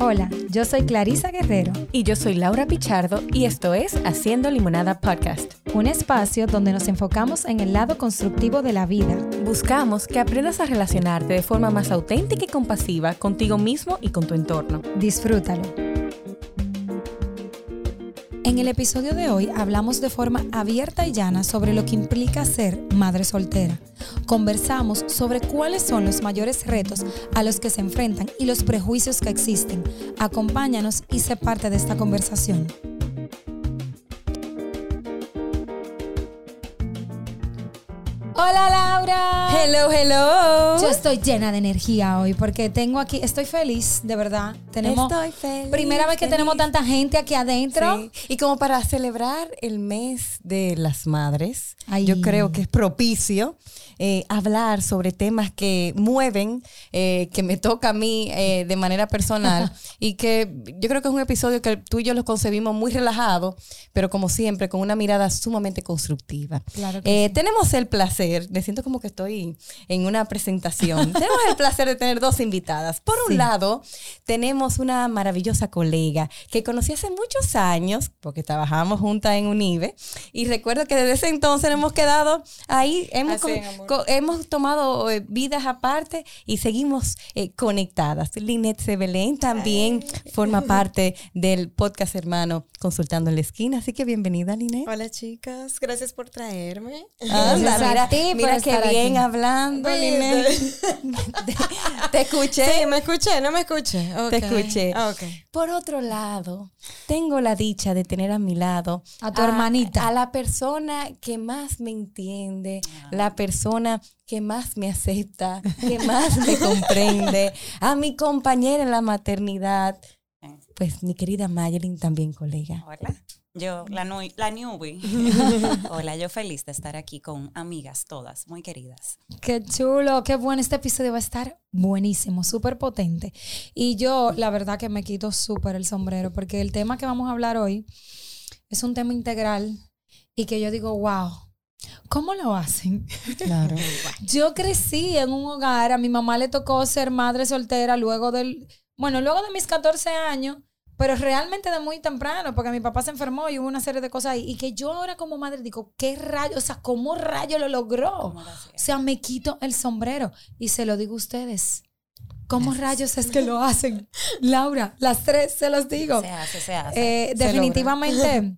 Hola, yo soy Clarisa Guerrero. Y yo soy Laura Pichardo y esto es Haciendo Limonada Podcast. Un espacio donde nos enfocamos en el lado constructivo de la vida. Buscamos que aprendas a relacionarte de forma más auténtica y compasiva contigo mismo y con tu entorno. Disfrútalo. En el episodio de hoy hablamos de forma abierta y llana sobre lo que implica ser madre soltera. Conversamos sobre cuáles son los mayores retos a los que se enfrentan y los prejuicios que existen. Acompáñanos y sé parte de esta conversación. Hola Laura. Hello, hello. Yo estoy llena de energía hoy porque tengo aquí, estoy feliz, de verdad. Tenemos Estoy feliz, primera vez que feliz. tenemos tanta gente aquí adentro. Sí. Y como para celebrar el mes de las madres, Ay. yo creo que es propicio eh, hablar sobre temas que mueven, eh, que me toca a mí eh, de manera personal y que yo creo que es un episodio que tú y yo lo concebimos muy relajado, pero como siempre con una mirada sumamente constructiva. Claro que Eh, sí. Tenemos el placer, me siento como que estoy en una presentación, tenemos el placer de tener dos invitadas. Por un Sí. lado, tenemos una maravillosa colega que conocí hace muchos años, porque trabajábamos juntas en UNIBE, y recuerdo que desde ese entonces hemos quedado ahí, hemos, Así, tomado eh, vidas aparte y seguimos eh, conectadas. Linet Sebelén también forma parte del podcast hermano Consultando en la Esquina, así que bienvenida, Linet. Hola chicas, gracias por traerme. Anda, mira, mira qué bien aquí. Hablando. Linet. te, te escuché. Sí, me escuché, no me escuché. Te escuché. Ok. Por otro lado, tengo la dicha de tener a mi lado A tu hermanita. A la persona que más me entiende, la persona que más me acepta, que más me comprende, a mi compañera en la maternidad, pues mi querida Mayelin también colega. Hola, yo, la, la newbie. Hola, yo feliz de estar aquí con amigas todas, muy queridas. Qué chulo, qué bueno. Este episodio va a estar buenísimo, súper potente. Y yo, la verdad, que me quito súper el sombrero porque el tema que vamos a hablar hoy es un tema integral y que yo digo, wow, ¿cómo lo hacen? Claro. Yo crecí en un hogar, a mi mamá le tocó ser madre soltera luego del, bueno, luego de mis 14 años, pero realmente de muy temprano, porque mi papá se enfermó y hubo una serie de cosas ahí. Y que yo ahora como madre digo, ¿qué rayo? O sea, ¿cómo rayo lo logró? O sea, me quito el sombrero y se lo digo a ustedes. ¿Cómo rayos es que lo hacen? Laura, las tres se los digo. Se hace, se hace. Eh, definitivamente,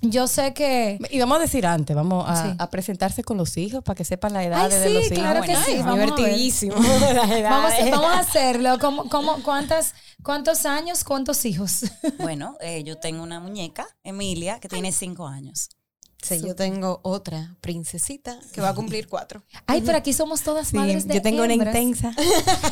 yo sé que... Y vamos a decir antes, vamos a, Sí. a presentarse con los hijos para que sepan la edad Ay, de sí, los hijos. claro que Bueno, sí. Vamos a ver. Divertidísimo. Vamos, vamos a hacerlo. ¿Cómo, cómo, cuántas, ¿Cuántos años, cuántos hijos? Bueno, eh, yo tengo una muñeca, Emilia, que tiene cinco años. Sí, yo tengo otra princesita que va a cumplir cuatro. Ay, pero aquí somos todas Sí, madres de yo tengo una intensa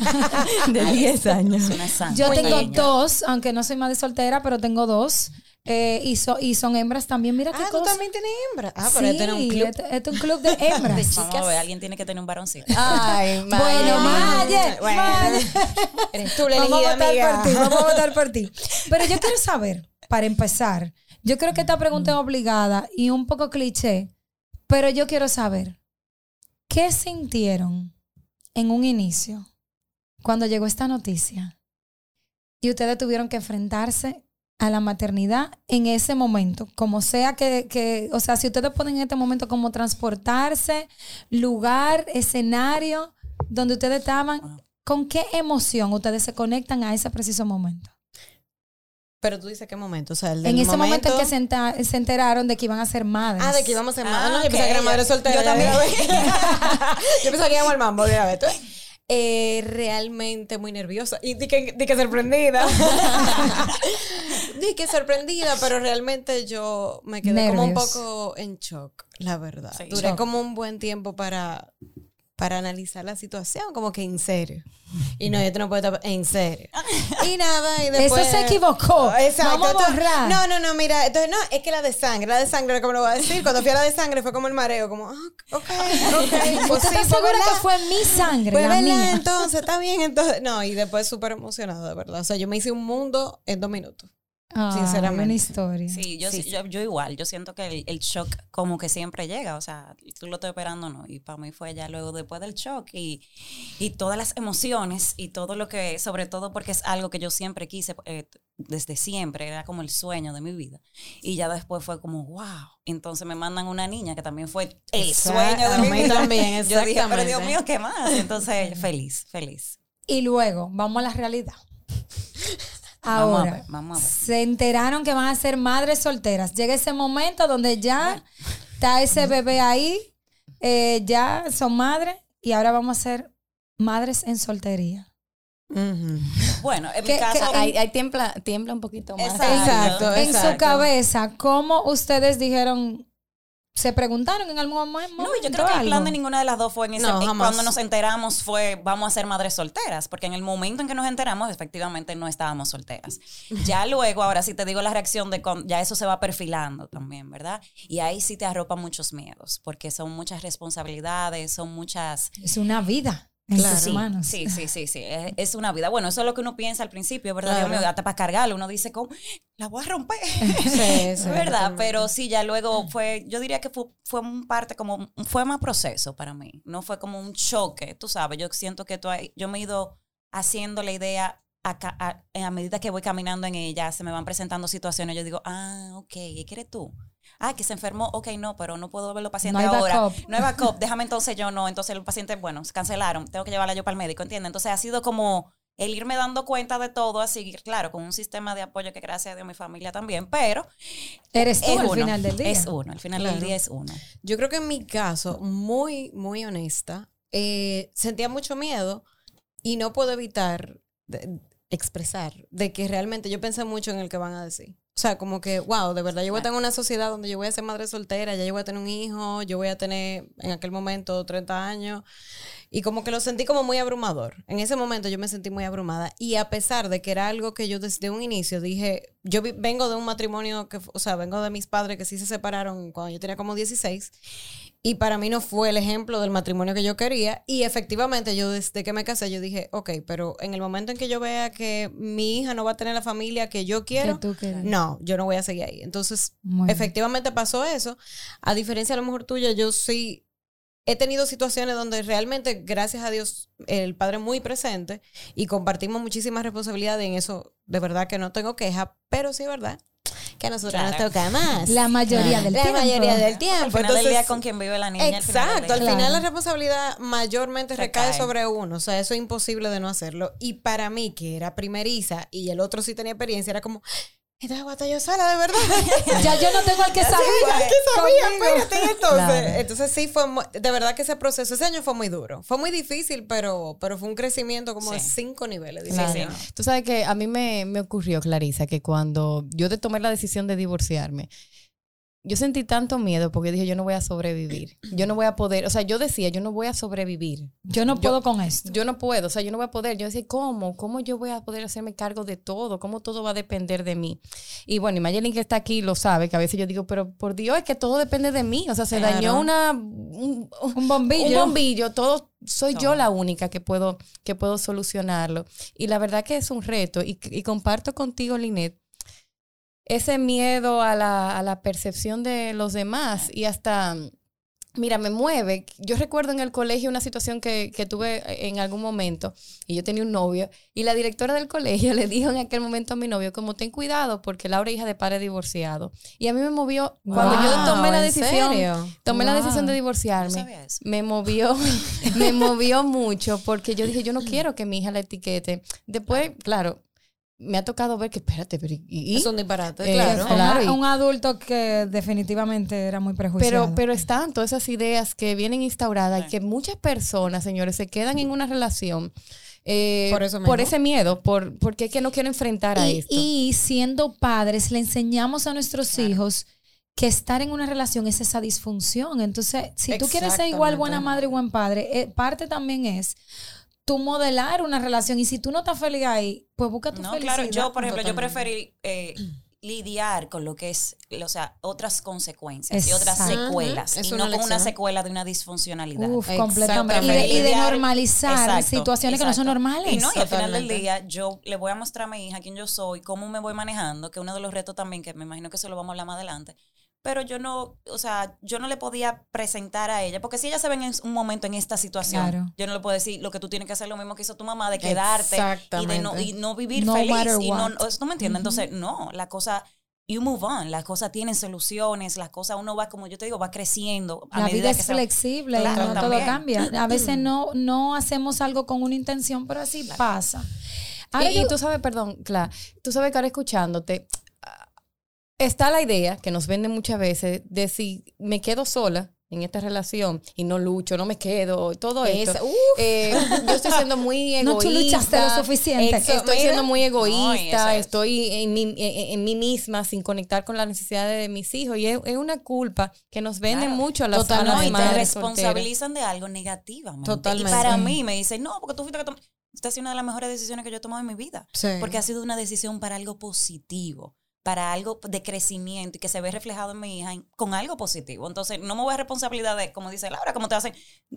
de 10 años. Es una santa. Yo tengo dos, aunque no soy madre soltera, pero tengo dos. Eh, y, so- y son hembras también. Mira qué Ah, tú también tienes hembra. Ah, sí, pero este es un club. Este, este es un club de hembras. Vamos a ver, alguien tiene que tener un varoncito. Ay, bueno, Maye, Bueno. Maye. Eres tú la Vamos a elegida, votar amiga. por ti, vamos a votar por ti. Pero yo quiero saber, para empezar, yo creo que esta pregunta es obligada y un poco cliché, pero yo quiero saber, ¿qué sintieron en un inicio cuando llegó esta noticia y ustedes tuvieron que enfrentarse a la maternidad en ese momento? Como sea que, que o sea, si ustedes ponen en este momento como transportarse, lugar, escenario donde ustedes estaban, ¿con qué emoción ustedes se conectan a ese preciso momento? Pero tú dices qué momento, o sea, el del En ese momento, en que momento- se, enta- se enteraron de que iban a ser madres. Ah, de que íbamos a ser Ah, madre. No, yo pensaba que era madre soltera. Yo también. yo pensaba que íbamos al mambo de. ¿tú? Eh, realmente muy nerviosa. Y di que, di que sorprendida. di que sorprendida, pero realmente yo me quedé como un poco en shock, la verdad. Sí. Duré Shock. como un buen tiempo para, para analizar la situación, como que en serio. Y no, esto no puede estar en serio. Y nada, y después... Eso se equivocó. Exacto. Vamos a borrar. No, no, no, mira, entonces no, es que la de sangre, la de sangre, como lo voy a decir, cuando fui a la de sangre fue como el mareo, como, ah, ok, ok, pues ¿Usted sí, está segura ¿verdad? que fue mi sangre, Pues la verdad, mía? entonces, está bien, entonces, no, y después súper emocionada, de verdad, o sea, yo me hice un mundo en dos minutos. Ay, Sinceramente. Una historia. Sí, yo, sí, yo, yo igual, yo siento que el, el shock como que siempre llega, o sea, tú lo estás esperando, ¿no? Y para mí fue ya luego después del shock y, y todas las emociones y todo lo que, sobre todo porque es algo que yo siempre quise, eh, desde siempre, era como el sueño de mi vida. Y ya después fue como, wow. Entonces me mandan una niña que también fue el sueño de a mi vida. también, Yo dije, pero Dios mío, ¿qué más? Entonces, feliz, feliz. Y luego, vamos a la realidad. Vamos a Ahora, ver, vamos a ver. se enteraron que van a ser madres solteras. Llega ese momento donde ya está ese bebé ahí, eh, ya son madres y ahora vamos a ser madres en soltería. Bueno, en ¿Qué- mi caso... Ahí, ahí tiembla, tiembla un poquito más. Exacto. Exacto, En su cabeza, ¿cómo ustedes dijeron, se preguntaron en algún momento? No, yo creo que el plan de ninguna de las dos fue en ese No, eh, jamás. cuando nos enteramos fue vamos a ser madres solteras, porque en el momento en que nos enteramos efectivamente no estábamos solteras. Ya luego, ahora sí te digo la reacción de con- ya eso se va perfilando también, ¿verdad? Y ahí sí te arropa muchos miedos, porque son muchas responsabilidades, son muchas Es una vida Claro. Sí, sí, sí, sí, sí. Es, es una vida. Bueno, eso es lo que uno piensa al principio, ¿verdad? Claro. Dios mío, hasta para cargarlo, uno dice, ¿cómo? La voy a romper. Sí, sí, ¿Verdad? Pero sí, ya luego fue, yo diría que fue, fue un parte como, fue más proceso para mí. No fue como un choque, tú sabes. Yo siento que tú, yo me he ido haciendo la idea a- a medida que voy caminando en ella, se me van presentando situaciones. Yo digo, ah, ok, ¿y qué eres tú? Ah, que se enfermó, ok, no, pero no puedo ver los pacientes No ahora. backup. No hay backup, déjame entonces yo no. Entonces los pacientes, bueno, se cancelaron, tengo que llevarla yo para el médico, ¿entiendes? Entonces ha sido como el irme dando cuenta de todo, así, claro, con un sistema de apoyo que gracias a Dios mi familia también, pero Eres tú es al uno, final del día. Es uno, al final del día es uno. Yo creo que en mi caso, muy, muy honesta, eh, sentía mucho miedo y no puedo evitar de- expresar de que realmente yo pensé mucho en el que van a decir. O sea, como que, wow, de verdad, yo voy a estar en una sociedad donde yo voy a ser madre soltera, ya yo voy a tener un hijo, yo voy a tener en aquel momento 30 años. Y como que lo sentí como muy abrumador. En ese momento yo me sentí muy abrumada. Y a pesar de que era algo que yo desde un inicio dije, yo vengo de un matrimonio que, o sea, vengo de mis padres que sí se separaron cuando yo tenía como 16. Y para mí no fue el ejemplo del matrimonio que yo quería. Y efectivamente, yo desde que me casé, yo dije, ok, pero en el momento en que yo vea que mi hija no va a tener la familia que yo quiero, tú querías. no, yo no voy a seguir ahí. Entonces, Muy bien. efectivamente pasó eso. A diferencia a lo mejor tuya, yo sí he tenido situaciones donde realmente, gracias a Dios, el padre muy presente y compartimos muchísimas responsabilidades en eso. De verdad que no tengo queja, pero sí es verdad que a nosotros Claro. nos toca más. La mayoría del la tiempo. mayoría del Al tiempo. final del Entonces, día con quien vive la niña. al final Exacto, al día. final la responsabilidad mayormente recae, Recae. sobre uno, o sea, eso es imposible de no hacerlo. Y para mí, que era primeriza y el otro sí tenía experiencia, era como, esta guata yo sola, de verdad. Ya yo no tengo al que sabía. ¿Qué sabía? Espérate, entonces. Claro. Entonces sí fue, de verdad que ese proceso, ese año fue muy duro. Fue muy difícil, pero, pero fue un crecimiento como de Sí. cinco niveles. Sí, diría sí. Tú sabes que a mí me, me ocurrió, Clarisa, que cuando yo de tomé la decisión de divorciarme, yo sentí tanto miedo porque dije, yo no voy a sobrevivir. Yo no voy a poder, o sea, yo decía, yo no voy a sobrevivir. Yo no puedo con esto. Yo no puedo, o sea, yo no voy a poder. Yo decía, ¿cómo? ¿Cómo yo voy a poder hacerme cargo de todo? ¿Cómo todo va a depender de mí? Y bueno, y Mayelin que está aquí lo sabe, que a veces yo digo, pero por Dios, es que todo depende de mí. O sea, se Claro. dañó una, un, Un bombillo. un bombillo, todo, soy yo la única que puedo, que puedo solucionarlo. Y la verdad que es un reto. Y, y comparto contigo, Linet, ese miedo a la, a la percepción de los demás y hasta, mira, me mueve. Yo recuerdo en el colegio una situación que, que tuve en algún momento y yo tenía un novio y la directora del colegio le dijo en aquel momento a mi novio como ten cuidado porque Laura es hija de padre divorciado. Y a mí me movió cuando yo tomé la ¿en decisión, serio? tomé la decisión de divorciarme me movió, me movió mucho porque yo dije, yo no quiero que mi hija la etiquete. Después, claro, me ha tocado ver que, espérate, pero ¿y? y? Es un disparate, Eh, claro. Claro, un adulto que definitivamente era muy prejuiciado. Pero, pero están todas esas ideas que vienen instauradas y que muchas personas, señores, se quedan en una relación eh, Por eso mismo. ese miedo, por, porque es que no quiero enfrentar a y, esto. y siendo padres, le enseñamos a nuestros hijos que estar en una relación es esa disfunción. Entonces, si tú quieres ser igual buena madre y buen padre, eh, parte también es tú modelar una relación. Y si tú no estás feliz ahí, pues busca tu No, felicidad. claro, yo, por ejemplo, yo preferí, eh, lidiar con lo que es, o sea, otras consecuencias y otras secuelas. Es y no con una secuela de una disfuncionalidad. Uf, completamente. Y de, y de Lidiar- normalizar Exacto, situaciones que no son normales. Y no, y al final del día yo le voy a mostrar a mi hija quién yo soy, cómo me voy manejando, que uno de los retos también, que me imagino que eso lo vamos a hablar más adelante. Pero yo no, o sea, yo no le podía presentar a ella, porque si ella se ve en un momento en esta situación, Claro. yo no le puedo decir lo que tú tienes que hacer lo mismo que hizo tu mamá, de quedarte y de no, Exactamente. y no vivir No feliz. matter Y no. ¿tú me entiendes? Entonces, no, la cosa, you move on, las cosas tienen soluciones, las cosas uno va, como yo te digo, va creciendo. A La medida vida es que flexible Claro, y no todo cambia. A veces no, no hacemos algo con una intención, pero así pasa. Ahora y, yo- y tú sabes, perdón, Cla, tú sabes que ahora escuchándote, está la idea que nos venden muchas veces de si me quedo sola en esta relación y no lucho, no me quedo, todo esto. Uf. eh, yo estoy siendo muy egoísta. No, luchaste lo suficiente. Ex- Estoy Mira. siendo muy No, eso egoísta, es. estoy en mí, en, en mí misma sin conectar con las necesidades de mis hijos. Y es, es una culpa que nos venden Claro. mucho a las, Totalmente. No, y te madres solteras. responsabilizan de algo negativamente. Totalmente. Y para Sí. mí me dicen, no, porque tú fuiste que Esta ha sido una de las mejores decisiones que yo he tomado en mi vida. Sí. Porque ha sido una decisión para algo positivo, para algo de crecimiento y que se ve reflejado en mi hija con algo positivo. Entonces, no me voy a responsabilidad de, como dice Laura, como te hacen,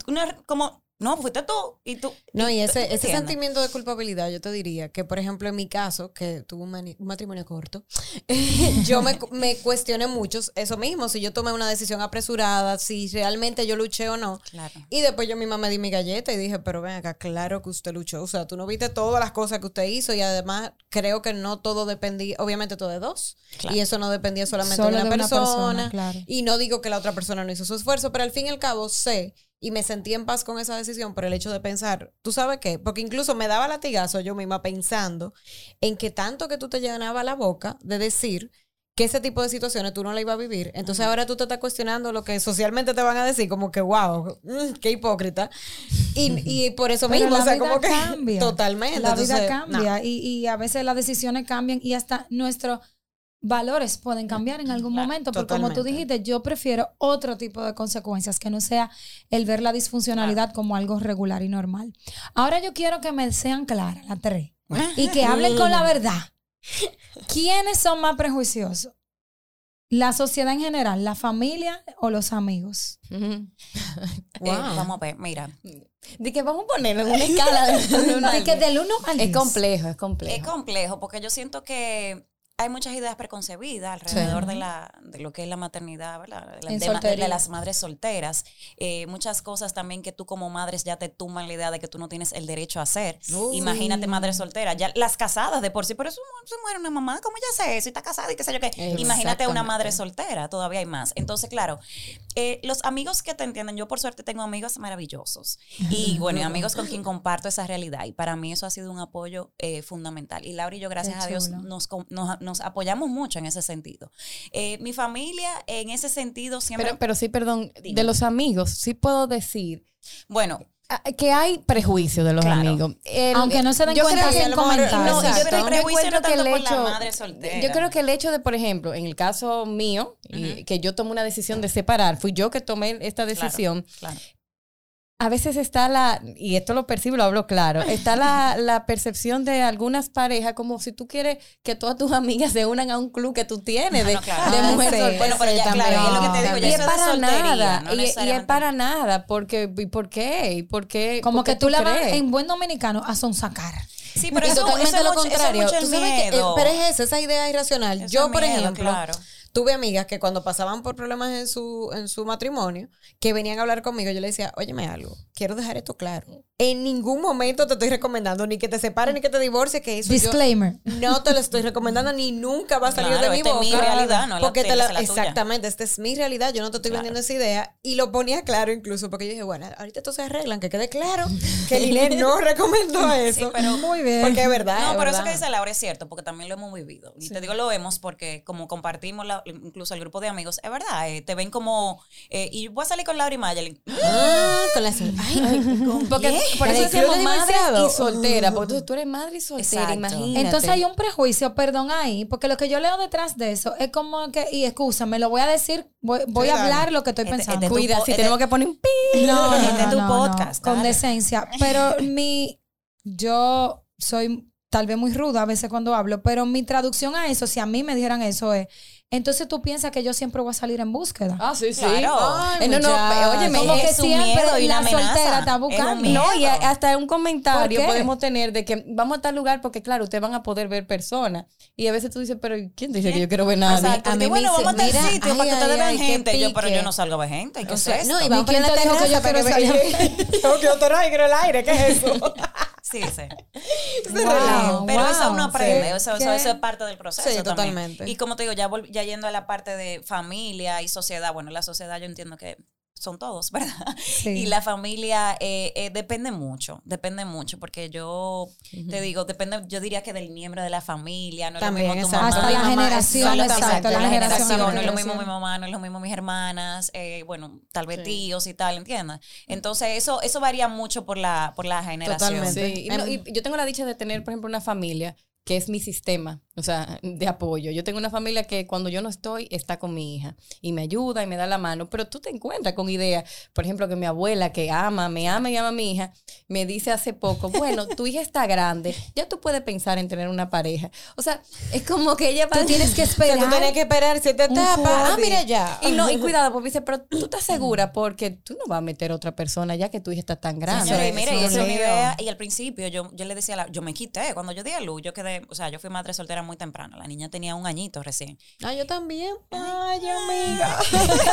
una- como, no, fuiste tú y tú. No, y ese, ¿tú ese sentimiento de culpabilidad, yo te diría que, por ejemplo, en mi caso, que tuve un, mani- un matrimonio corto, yo me, me cuestioné mucho eso mismo, si yo tomé una decisión apresurada, si realmente yo luché o no. Claro. Y después yo misma me di mi galleta y dije, pero ven acá, claro que usted luchó. O sea, tú no viste todas las cosas que usted hizo y además creo que no todo dependía, obviamente todo de dos. Claro. Y eso no dependía solamente Solo de una de una persona. persona, claro. Y no digo que la otra persona no hizo su esfuerzo, pero al fin y al cabo sé y me sentí en paz con esa decisión por el hecho de pensar, ¿tú sabes qué? Porque incluso me daba latigazo yo misma pensando en que tanto que tú te llenaba la boca de decir que ese tipo de situaciones tú no la ibas a vivir. Entonces ahora tú te estás cuestionando lo que socialmente te van a decir, como que, wow, mm, qué hipócrita. Y, y por eso Pero mismo, la o sea, como que cambia. totalmente. La vida cambia no. y, y a veces las decisiones cambian y hasta nuestros valores pueden cambiar en algún Claro, momento. Porque como tú dijiste, yo prefiero otro tipo de consecuencias que no sea el ver la disfuncionalidad como algo regular y normal. Ahora yo quiero que me sean claras las tres y que hablen con la verdad. ¿Quiénes son más prejuiciosos? ¿La sociedad en general, la familia o los amigos? Eh, Wow. vamos a ver, mira. De que vamos a ponerlo en una escala de, de uno que del 1 al Es 10. complejo, es complejo. Es complejo porque yo siento que hay muchas ideas preconcebidas alrededor de, la, de lo que es la maternidad, ¿verdad? De, de de las madres solteras. Eh, muchas cosas también que tú como madres ya te tumban la idea de que tú no tienes el derecho a hacer. Uy. Imagínate madre soltera, ya las casadas de por sí, pero eso se muere una mamá, ¿cómo ya sé eso? Y está casada y qué sé yo qué. Imagínate una madre soltera, todavía hay más. Entonces, claro, eh, los amigos que te entienden, yo por suerte tengo amigos maravillosos y bueno, y amigos con quien comparto esa realidad y para mí eso ha sido un apoyo eh, fundamental. Y Laura y yo, gracias a Dios, nos, com- nos, nos apoyamos mucho en ese sentido. Eh, mi familia en ese sentido siempre... Pero, pero sí, perdón, Dime. de los amigos, sí puedo decir bueno, que hay prejuicio de los Claro. amigos. El- Aunque no se den yo cuenta que. No, yo creo, prejuicio que el tanto por la hecho, madre soltera. yo creo que el hecho de, por ejemplo, en el caso mío, y que yo tomé una decisión de separar, fui yo que tomé esta Claro, decisión. claro. A veces está la, y esto lo percibo, lo hablo claro, está la, la percepción de algunas parejas como si tú quieres que todas tus amigas se unan a un club que tú tienes de, Ah, no, claro. de Ah, mujeres sí, solteras. Bueno, pero ya, también. claro, y es lo que te digo, Y ya es eso de para soltería, nada, no y- y, es para nada, porque, ¿y por qué? ¿Y por qué? Como que tú la vas en buen dominicano a sonsacar. Sí, pero Y eso, totalmente eso es lo mucho- eso es contrario. mucho el Tú sabes que, eh, miedo. pero es eso, esa idea irracional. Eso Yo, es por miedo, ejemplo, claro. Tuve amigas que cuando pasaban por problemas en su, en su matrimonio, que venían a hablar conmigo, yo le decía, óyeme algo, quiero dejar esto claro. En ningún momento te estoy recomendando ni que te separes ni que te divorcies, que eso yo Disclaimer. no te lo estoy recomendando ni nunca va a salir Claro, de mi esta es boca. mi realidad, no la porque te la, la exactamente, esta es mi realidad, yo no te estoy Claro. vendiendo esa idea y lo ponía claro incluso porque yo dije, bueno, ahorita esto se arreglan, que quede claro que Linet no recomendó eso. Sí, pero Muy bien. porque es verdad. No, es pero eso que dice Laura es cierto, porque también lo hemos vivido. Y te digo lo vemos porque como compartimos la- incluso el grupo de amigos, es verdad, eh, te ven como, eh, y voy a salir con Laura y Mayelin. Ah, con las ay, ay, Porque por ¿En eso decimos de madre y soltera. Porque entonces tú eres madre y soltera, Exacto. imagínate. Entonces hay un prejuicio, perdón ahí, porque lo que yo leo detrás de eso es como que, y escúchame, lo voy a decir, voy, a hablar lo que estoy Este- pensando. este tu Cuida, si este- tenemos que poner un pi. No, no, Este no, tu no, no, podcast, con decencia. Pero mi, yo soy tal vez muy ruda a veces cuando hablo, pero mi traducción a eso, si a mí me dijeran eso es, entonces tú piensas que yo siempre voy a salir en búsqueda. Ah, sí, sí. Claro. Eh, no, no, óyeme, Como que es un siempre miedo y la amenaza. soltera está buscando. No, y a- hasta un comentario podemos tener de que vamos a tal lugar porque, claro, ustedes van a poder ver personas. Y a veces tú dices, pero ¿quién dice que yo quiero ver nada? Exacto. a mí Y bueno, me dice, vamos a tal mira, sitio ay, para que ustedes vean gente. Yo, pero yo no salgo a ver gente. ¿Qué O es sea, no, y ¿Y vamos quién para la que yo quiero vean. Yo que otro aire, quiero el aire, ¿qué es eso? Sí, sí. Wow, Pero wow. eso uno aprende, Sí. eso, eso, es parte del proceso. Sí, también. totalmente. Y como te digo, ya, vol- ya yendo a la parte de familia y sociedad, bueno, la sociedad yo entiendo que son todos, ¿verdad? Sí. Y la familia eh, eh, depende mucho, depende mucho, porque yo te digo, depende, yo diría que del miembro de la familia, no es También, lo mismo tu mamá. Hasta la Mi mamá, generación, exactamente, exacto, la la generación. generación, la no es lo mismo mi mamá, no es lo mismo mis hermanas, eh, bueno, tal vez tíos y tal, ¿entiendes? Entonces eso eso varía mucho por la por la generación. Totalmente. Sí, y, no, y yo tengo la dicha de tener, por ejemplo, una familia que es mi sistema, o sea, de apoyo. Yo tengo una familia que cuando yo no estoy, está con mi hija y me ayuda y me da la mano, pero tú te encuentras con ideas, por ejemplo, que mi abuela que ama, me ama y ama a mi hija, me dice hace poco, bueno, tu hija está grande, ya tú puedes pensar en tener una pareja. O sea, es como que ella va... Tú tienes que O sea, esperar. tú tienes que esperar si te tapa. Ah, mira ya. Y no, y cuidado, porque dice, pero tú estás segura porque tú no vas a meter otra persona ya que tu hija está tan grande. Señora, y mira, y esa es una idea. Y al principio yo, yo le decía, a la- yo me quité. Cuando yo di a luz, yo quedé, o sea, yo fui madre soltera muy temprano. La niña tenía un añito recién. Ah, yo también. Ay, amiga.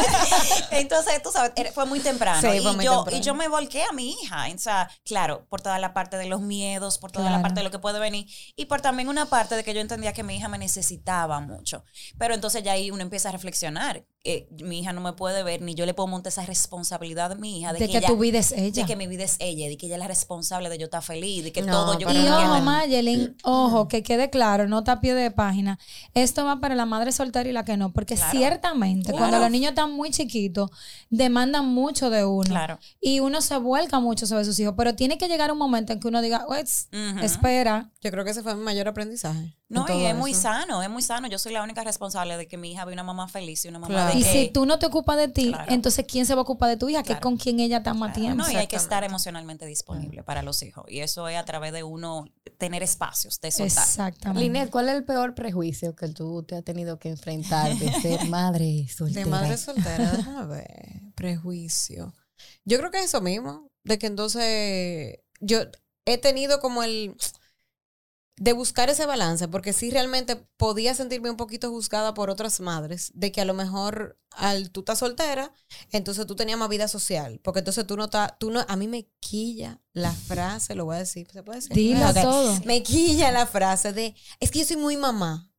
Entonces, tú sabes, fue muy temprano. Sí, y, muy yo, temprano. y yo me volqué a mi hija. O sea, claro, por toda la parte de los miedos, por toda la parte de lo que puede venir. Y por también una parte de que yo entendía que mi hija me necesitaba mucho. Pero entonces ya ahí uno empieza a reflexionar. Eh, mi hija no me puede ver, ni yo le puedo montar esa responsabilidad a mi hija. De, de que, ella- tu vida es ella. De que mi vida es ella, de que ella es la responsable de yo estar feliz, de que No, todo yo Y ojo, Entienden. Mayelin, ojo, que quede claro, nota a pie de página. Esto va para la madre soltera y la que no, porque Claro. ciertamente Claro. cuando los niños están muy chiquitos, demandan mucho de uno. Claro. Y uno se vuelca mucho sobre sus hijos, pero tiene que llegar un momento en que uno diga, "Uets, Ujú. espera. Yo creo que ese fue mi mayor aprendizaje. No, y es muy sano, es muy sano. Yo soy la única responsable de que mi hija vea una mamá feliz y una mamá Claro. de Y que... si tú no te ocupas de ti, Claro. entonces ¿quién se va a ocupar de tu hija? Que es Claro. con quien ella está más Claro, tiempo. no, y hay que estar emocionalmente disponible para los hijos. Y eso es a través de uno tener espacios de soltar. Exactamente. Linet, ¿cuál es el peor prejuicio que tú te has tenido que enfrentar de ser madre soltera? De madre soltera, déjame ver. Prejuicio. Yo creo que es eso mismo. De que entonces yo he tenido como el de buscar ese balance, porque sí realmente podía sentirme un poquito juzgada por otras madres, de que a lo mejor al tú estás soltera, entonces tú tenías más vida social, porque entonces tú no estás, tú no, a mí me quilla la frase, lo voy a decir, ¿se puede decir? Dilo todo. Me quilla la frase de, es que yo soy muy mamá.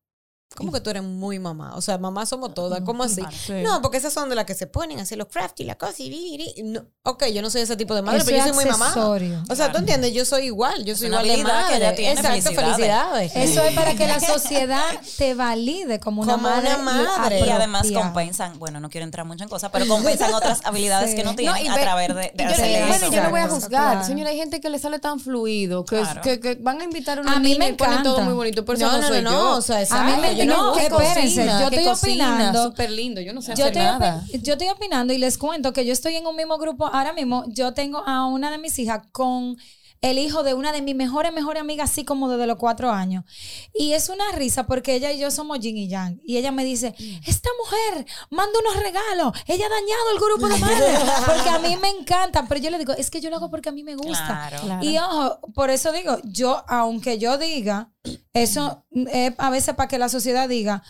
¿Cómo que tú eres muy mamá? O sea, mamá somos todas. ¿Cómo así? Sí. No, porque esas son de las que se ponen a hacer los craft y la cosa y, no. Ok, yo no soy ese tipo de madre, Eso pero yo soy muy mamá. O sea, tú entiendes, yo soy igual, yo soy una igual de habilidad que madre. ella tiene, Exacto, felicidades. felicidades. Eso es para que la sociedad te valide como una Como una madre. madre. Y además compensan, bueno, no quiero entrar mucho en cosas, pero compensan otras habilidades Sí. que no No, tienen y a ve- través de, de yo, hacer Sí, bueno, eso. yo no voy a juzgar. claro. Señora, hay gente que le sale tan fluido, que, Claro. que, que van a invitar a una A mí niña me y ponen todo encanta. muy bonito. Por eso No, no, no, no, no, o sea, A mí me- yo no, que espérense, yo estoy cocina, opinando. súper lindo. Yo no sé Yo hacer estoy, nada. yo estoy opinando y les cuento que yo estoy en un mismo grupo ahora mismo. Yo tengo a una de mis hijas con el hijo de una de mis mejores, mejores amigas, así como desde los cuatro años. Y es una risa porque ella y yo somos yin y yang. Y ella me dice, esta mujer manda unos regalos. Ella ha dañado el grupo de madres. Porque a mí me encanta. Pero yo le digo, es que yo lo hago porque a mí me gusta. Claro. Y ojo, por eso digo, yo, aunque yo diga, eso es a veces para que la sociedad diga,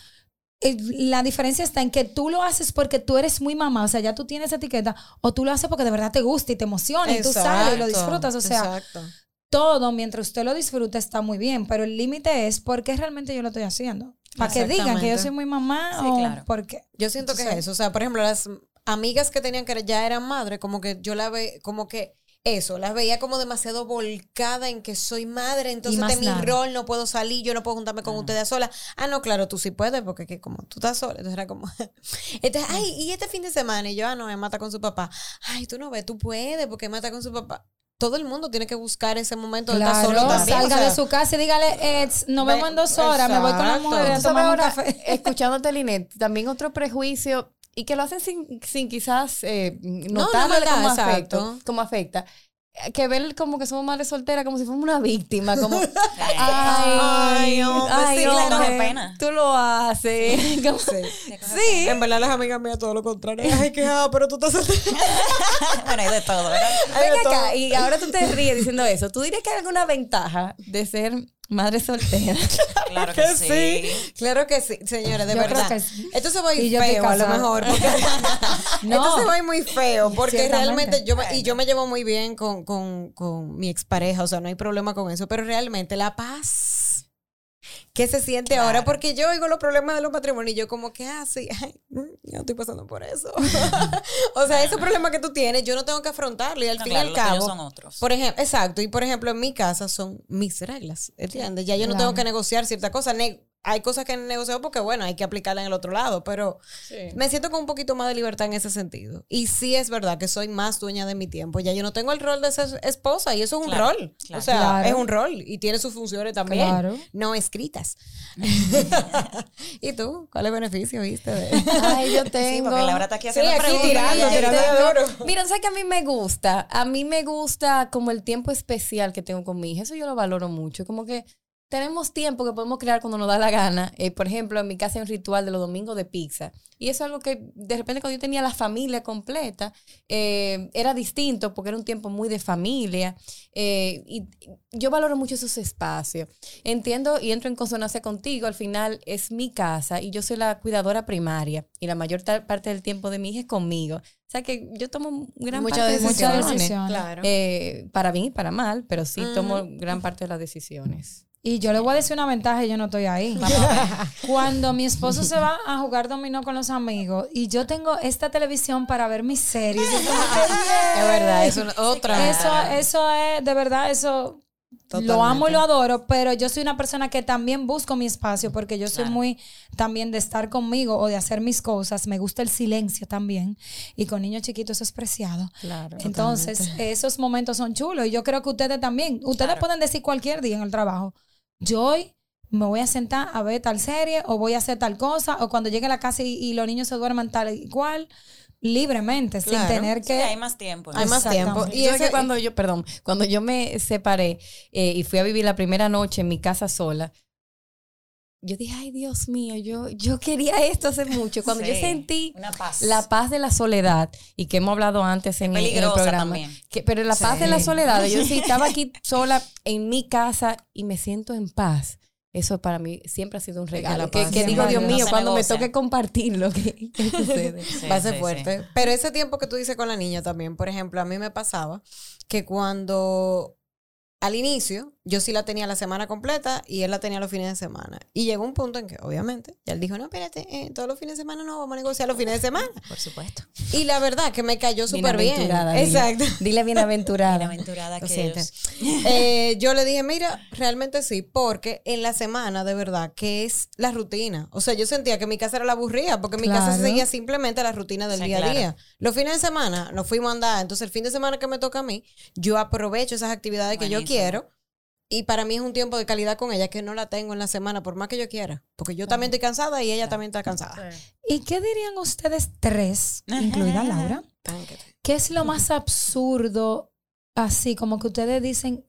la diferencia está en que tú lo haces porque tú eres muy mamá, o sea, ya tú tienes etiqueta, o tú lo haces porque de verdad te gusta y te emociona y tú sales y lo disfrutas, o sea, Exacto. todo mientras usted lo disfruta está muy bien, pero el límite es por qué realmente yo lo estoy haciendo. Para que digan que yo soy muy mamá Sí, o claro. por qué. Yo siento que Sí. es eso. O sea, por ejemplo, las amigas que tenían que ya eran madres, como que yo la ve, como que eso, las veía como demasiado volcada en que soy madre, entonces de mi nada. rol no puedo salir, yo no puedo juntarme con ustedes a sola. Ah, no, claro, tú sí puedes, porque que como tú estás sola, entonces era como, entonces, ay, y este fin de semana, y yo, ah, no, Emma está con su papá. Ay, tú no ves, tú puedes, porque está con su papá. Todo el mundo tiene que buscar ese momento de estar solo también. o salga sea, de su casa y dígale, "Eds, nos Ve- vemos en dos horas, me voy con la mujer a tomar un café. escuchándote, Linet, también otro prejuicio, y que lo hacen sin, sin quizás eh, no cómo, exacto. afecto, cómo afecta. que ver como que somos madres solteras como si fuéramos una víctima, como ay, Ay, hombre, ay, sí, pena. Tú lo haces. Como- sí. En verdad, las amigas mías todo lo contrario. Ay, que ah, pero tú estás soltera. bueno, hay de todo, ¿verdad? Ven acá, todo. y ahora tú te ríes diciendo eso. ¿Tú dirías que hay alguna ventaja de ser madre soltera? Claro que, sí. sí. Claro que sí, señores, de Yo creo verdad. que sí. Esto se va a Y ir feo a lo mejor. Porque No. Esto se va a ir muy feo porque realmente yo me- y yo me llevo muy bien con, con, con mi expareja, o sea, no hay problema con eso, pero realmente la paz que se siente ahora, porque yo oigo los problemas de los matrimonios y yo como que, ah, sí, ay, mm, yo estoy pasando por eso. o sea, ese problema que tú tienes, yo no tengo que afrontarlo y al No, fin claro, y al cabo, son otros. por ejemplo, exacto, y por ejemplo en mi casa son mis reglas, ¿entiendes? Ya yo no tengo que negociar ciertas cosas, Ne- hay cosas que he negociado porque bueno, hay que aplicarla en el otro lado, pero me siento con un poquito más de libertad en ese sentido. Y sí es verdad que soy más dueña de mi tiempo. Ya yo no tengo el rol de ser esposa y eso es un Claro, rol. claro. O sea, Claro. es un rol y tiene sus funciones también. Claro. No escritas. ¿Y tú? ¿Cuál es el beneficio, viste? de- Ay, yo Sí, tengo. porque Laura está aquí Sí, haciendo aquí preguntas. tirando, Yo tirando tengo- duro. Mira, ¿sabes que a mí me gusta? A mí me gusta como el tiempo especial que tengo con mi hija. Eso yo lo valoro mucho. Como que tenemos tiempo que podemos crear cuando nos da la gana. Eh, por ejemplo, en mi casa hay un ritual de los domingos de pizza. Y eso es algo que de repente cuando yo tenía la familia completa, eh, era distinto porque era un tiempo muy de familia. Eh, y yo valoro mucho esos espacios. Entiendo y entro en consonancia contigo. Al final es mi casa y yo soy la cuidadora primaria. Y la mayor parte del tiempo de mi hija es conmigo. O sea que yo tomo gran Muchas parte de decisiones. decisiones. decisiones. Claro. Eh, para bien y para mal, pero sí tomo gran parte de las decisiones. Y yo le voy a decir una ventaja y yo no estoy ahí. Cuando mi esposo se va a jugar dominó con los amigos y yo tengo esta televisión para ver mis series. es verdad, es una- otra. Eso, eso es, de verdad, eso lo amo y lo adoro, pero yo soy una persona que también busco mi espacio porque yo soy muy también de estar conmigo o de hacer mis cosas. Me gusta el silencio también. Y con niños chiquitos eso es preciado. Claro. Entonces, esos momentos son chulos y yo creo que ustedes también. Ustedes Claro. pueden decir cualquier día en el trabajo, yo hoy me voy a sentar a ver tal serie o voy a hacer tal cosa o cuando llegue a la casa y, y los niños se duerman tal y cual, libremente, sin tener Sí, que... hay más tiempo. Hay más tiempo. Y Y es ese- que cuando yo, perdón, cuando yo me separé eh, y fui a vivir la primera noche en mi casa sola, yo dije, ay Dios mío, yo, yo quería esto hace mucho. Cuando yo sentí una paz. la paz de la soledad, y que hemos hablado antes en, el- en el Peligrosa programa, que, pero la paz de la soledad, yo sí estaba aquí sola en mi casa y me siento en paz. Eso para mí siempre ha sido un regalo. Que, que digo, Dios mío, cuando me toque compartirlo, ¿qué, qué sucede? Sí, va a ser sí, fuerte. sí. Pero ese tiempo que tú dices con la niña también, por ejemplo, a mí me pasaba que cuando al inicio yo sí la tenía la semana completa y él la tenía los fines de semana. Y llegó un punto en que, obviamente, ya él dijo, no, espérate, eh, todos los fines de semana no, vamos a negociar los fines de semana. Por supuesto. Y la verdad que me cayó súper bien. Bienaventurada, dile. Exacto. Dile bienaventurada. Bienaventurada que Eh, yo le dije, mira, realmente sí, porque en la semana, de verdad, que es la rutina. O sea, yo sentía que mi casa era la aburrida, porque mi casa se seguía simplemente la rutina del día a claro. día. Los fines de semana nos fuimos a andar, entonces el fin de semana que me toca a mí, yo aprovecho esas actividades que yo quiero. Y para mí es un tiempo de calidad con ella que no la tengo en la semana, por más que yo quiera. Porque yo también estoy cansada y ella también está cansada. ¿Y qué dirían ustedes tres, incluida Laura? ¿Qué es lo más absurdo, así como que ustedes dicen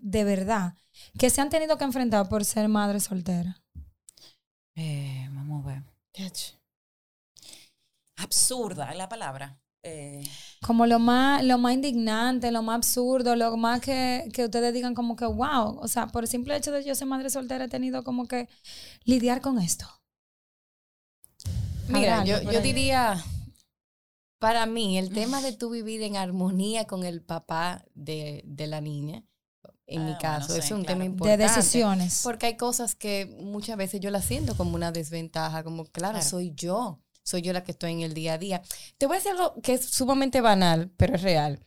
de verdad, que se han tenido que enfrentar por ser madre soltera? Eh, vamos a ver. Absurda es la palabra. Eh, Como lo más, lo más indignante, lo más absurdo, lo más que, que ustedes digan como que, wow, o sea, por el simple hecho de yo ser madre soltera he tenido como que lidiar con esto. Mira, yo, yo diría, para mí, el tema de tú vivir en armonía con el papá de, de la niña, en mi Ah, caso, bueno, es sí, un claro. tema De importante. decisiones. Porque hay cosas que muchas veces yo las siento como una desventaja, como, claro, Claro. soy yo, soy yo la que estoy en el día a día. Te voy a decir algo que es sumamente banal, pero es real.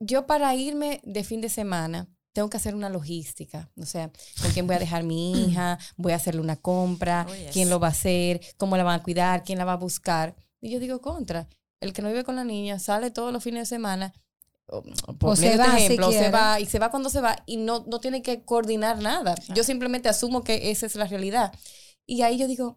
Yo para irme de fin de semana tengo que hacer una logística, o sea, con quién voy a dejar mi hija, voy a hacerle una compra, Oh, yes. quién lo va a hacer, cómo la van a cuidar, quién la va a buscar. Y yo digo contra, el que no vive con la niña sale todos los fines de semana. o- Por O se este va si ejemplo, o se va y se va cuando se va y no, no tiene que coordinar nada. Yo simplemente asumo que esa es la realidad. Y ahí yo digo,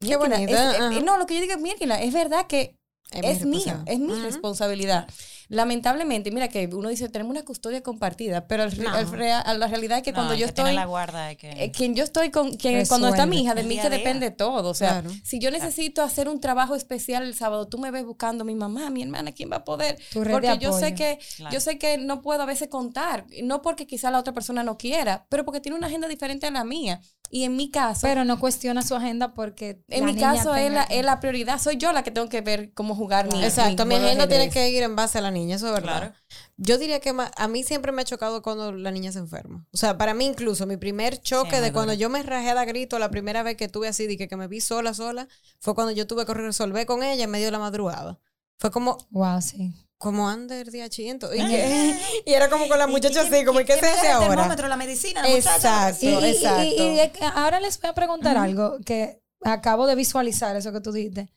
Qué "Mierda, bonito. es- es- ajá. no, lo que yo digo es, mierda, es verdad que es, mía, responsabilidad. es mi responsabilidad. lamentablemente, mira que uno dice, tenemos una custodia compartida, pero la realidad es que No, cuando yo que estoy... la guarda es que... Eh, quien yo estoy con, quien, cuando está mi hija, de El mí día. depende todo. O sea, Claro. si yo necesito hacer un trabajo especial el sábado, tú me ves buscando mi mamá, mi hermana, ¿quién va a poder? Porque yo sé que, Claro. yo sé que no puedo a veces contar, no porque quizá la otra persona no quiera, pero porque tiene una agenda diferente a la mía. Y en mi caso, Pero no cuestiona su agenda porque. en la mi niña caso es la, que- es la prioridad. Soy yo la que tengo que ver cómo jugar mi Exacto, mi agenda tiene que ir en base a la niña, eso es verdad. Claro. Yo diría que a mí siempre me ha chocado cuando la niña se enferma. O sea, para mí incluso mi primer choque Sí, de cuando yo me rajé a grito la primera vez que tuve así, de que, que me vi sola, sola, fue cuando yo tuve que resolver con ella en medio de la madrugada. Fue como, Wow, sí. Como under de achiento. Y, que- y era como con la muchacha ¿Y- y- así, como, ¿y qué y- se y hace mira el ahora? termómetro, la medicina, la muchacha. Exacto, Y, y- y- exacto. y de que ahora les voy a preguntar algo que acabo de visualizar, eso que tú dijiste.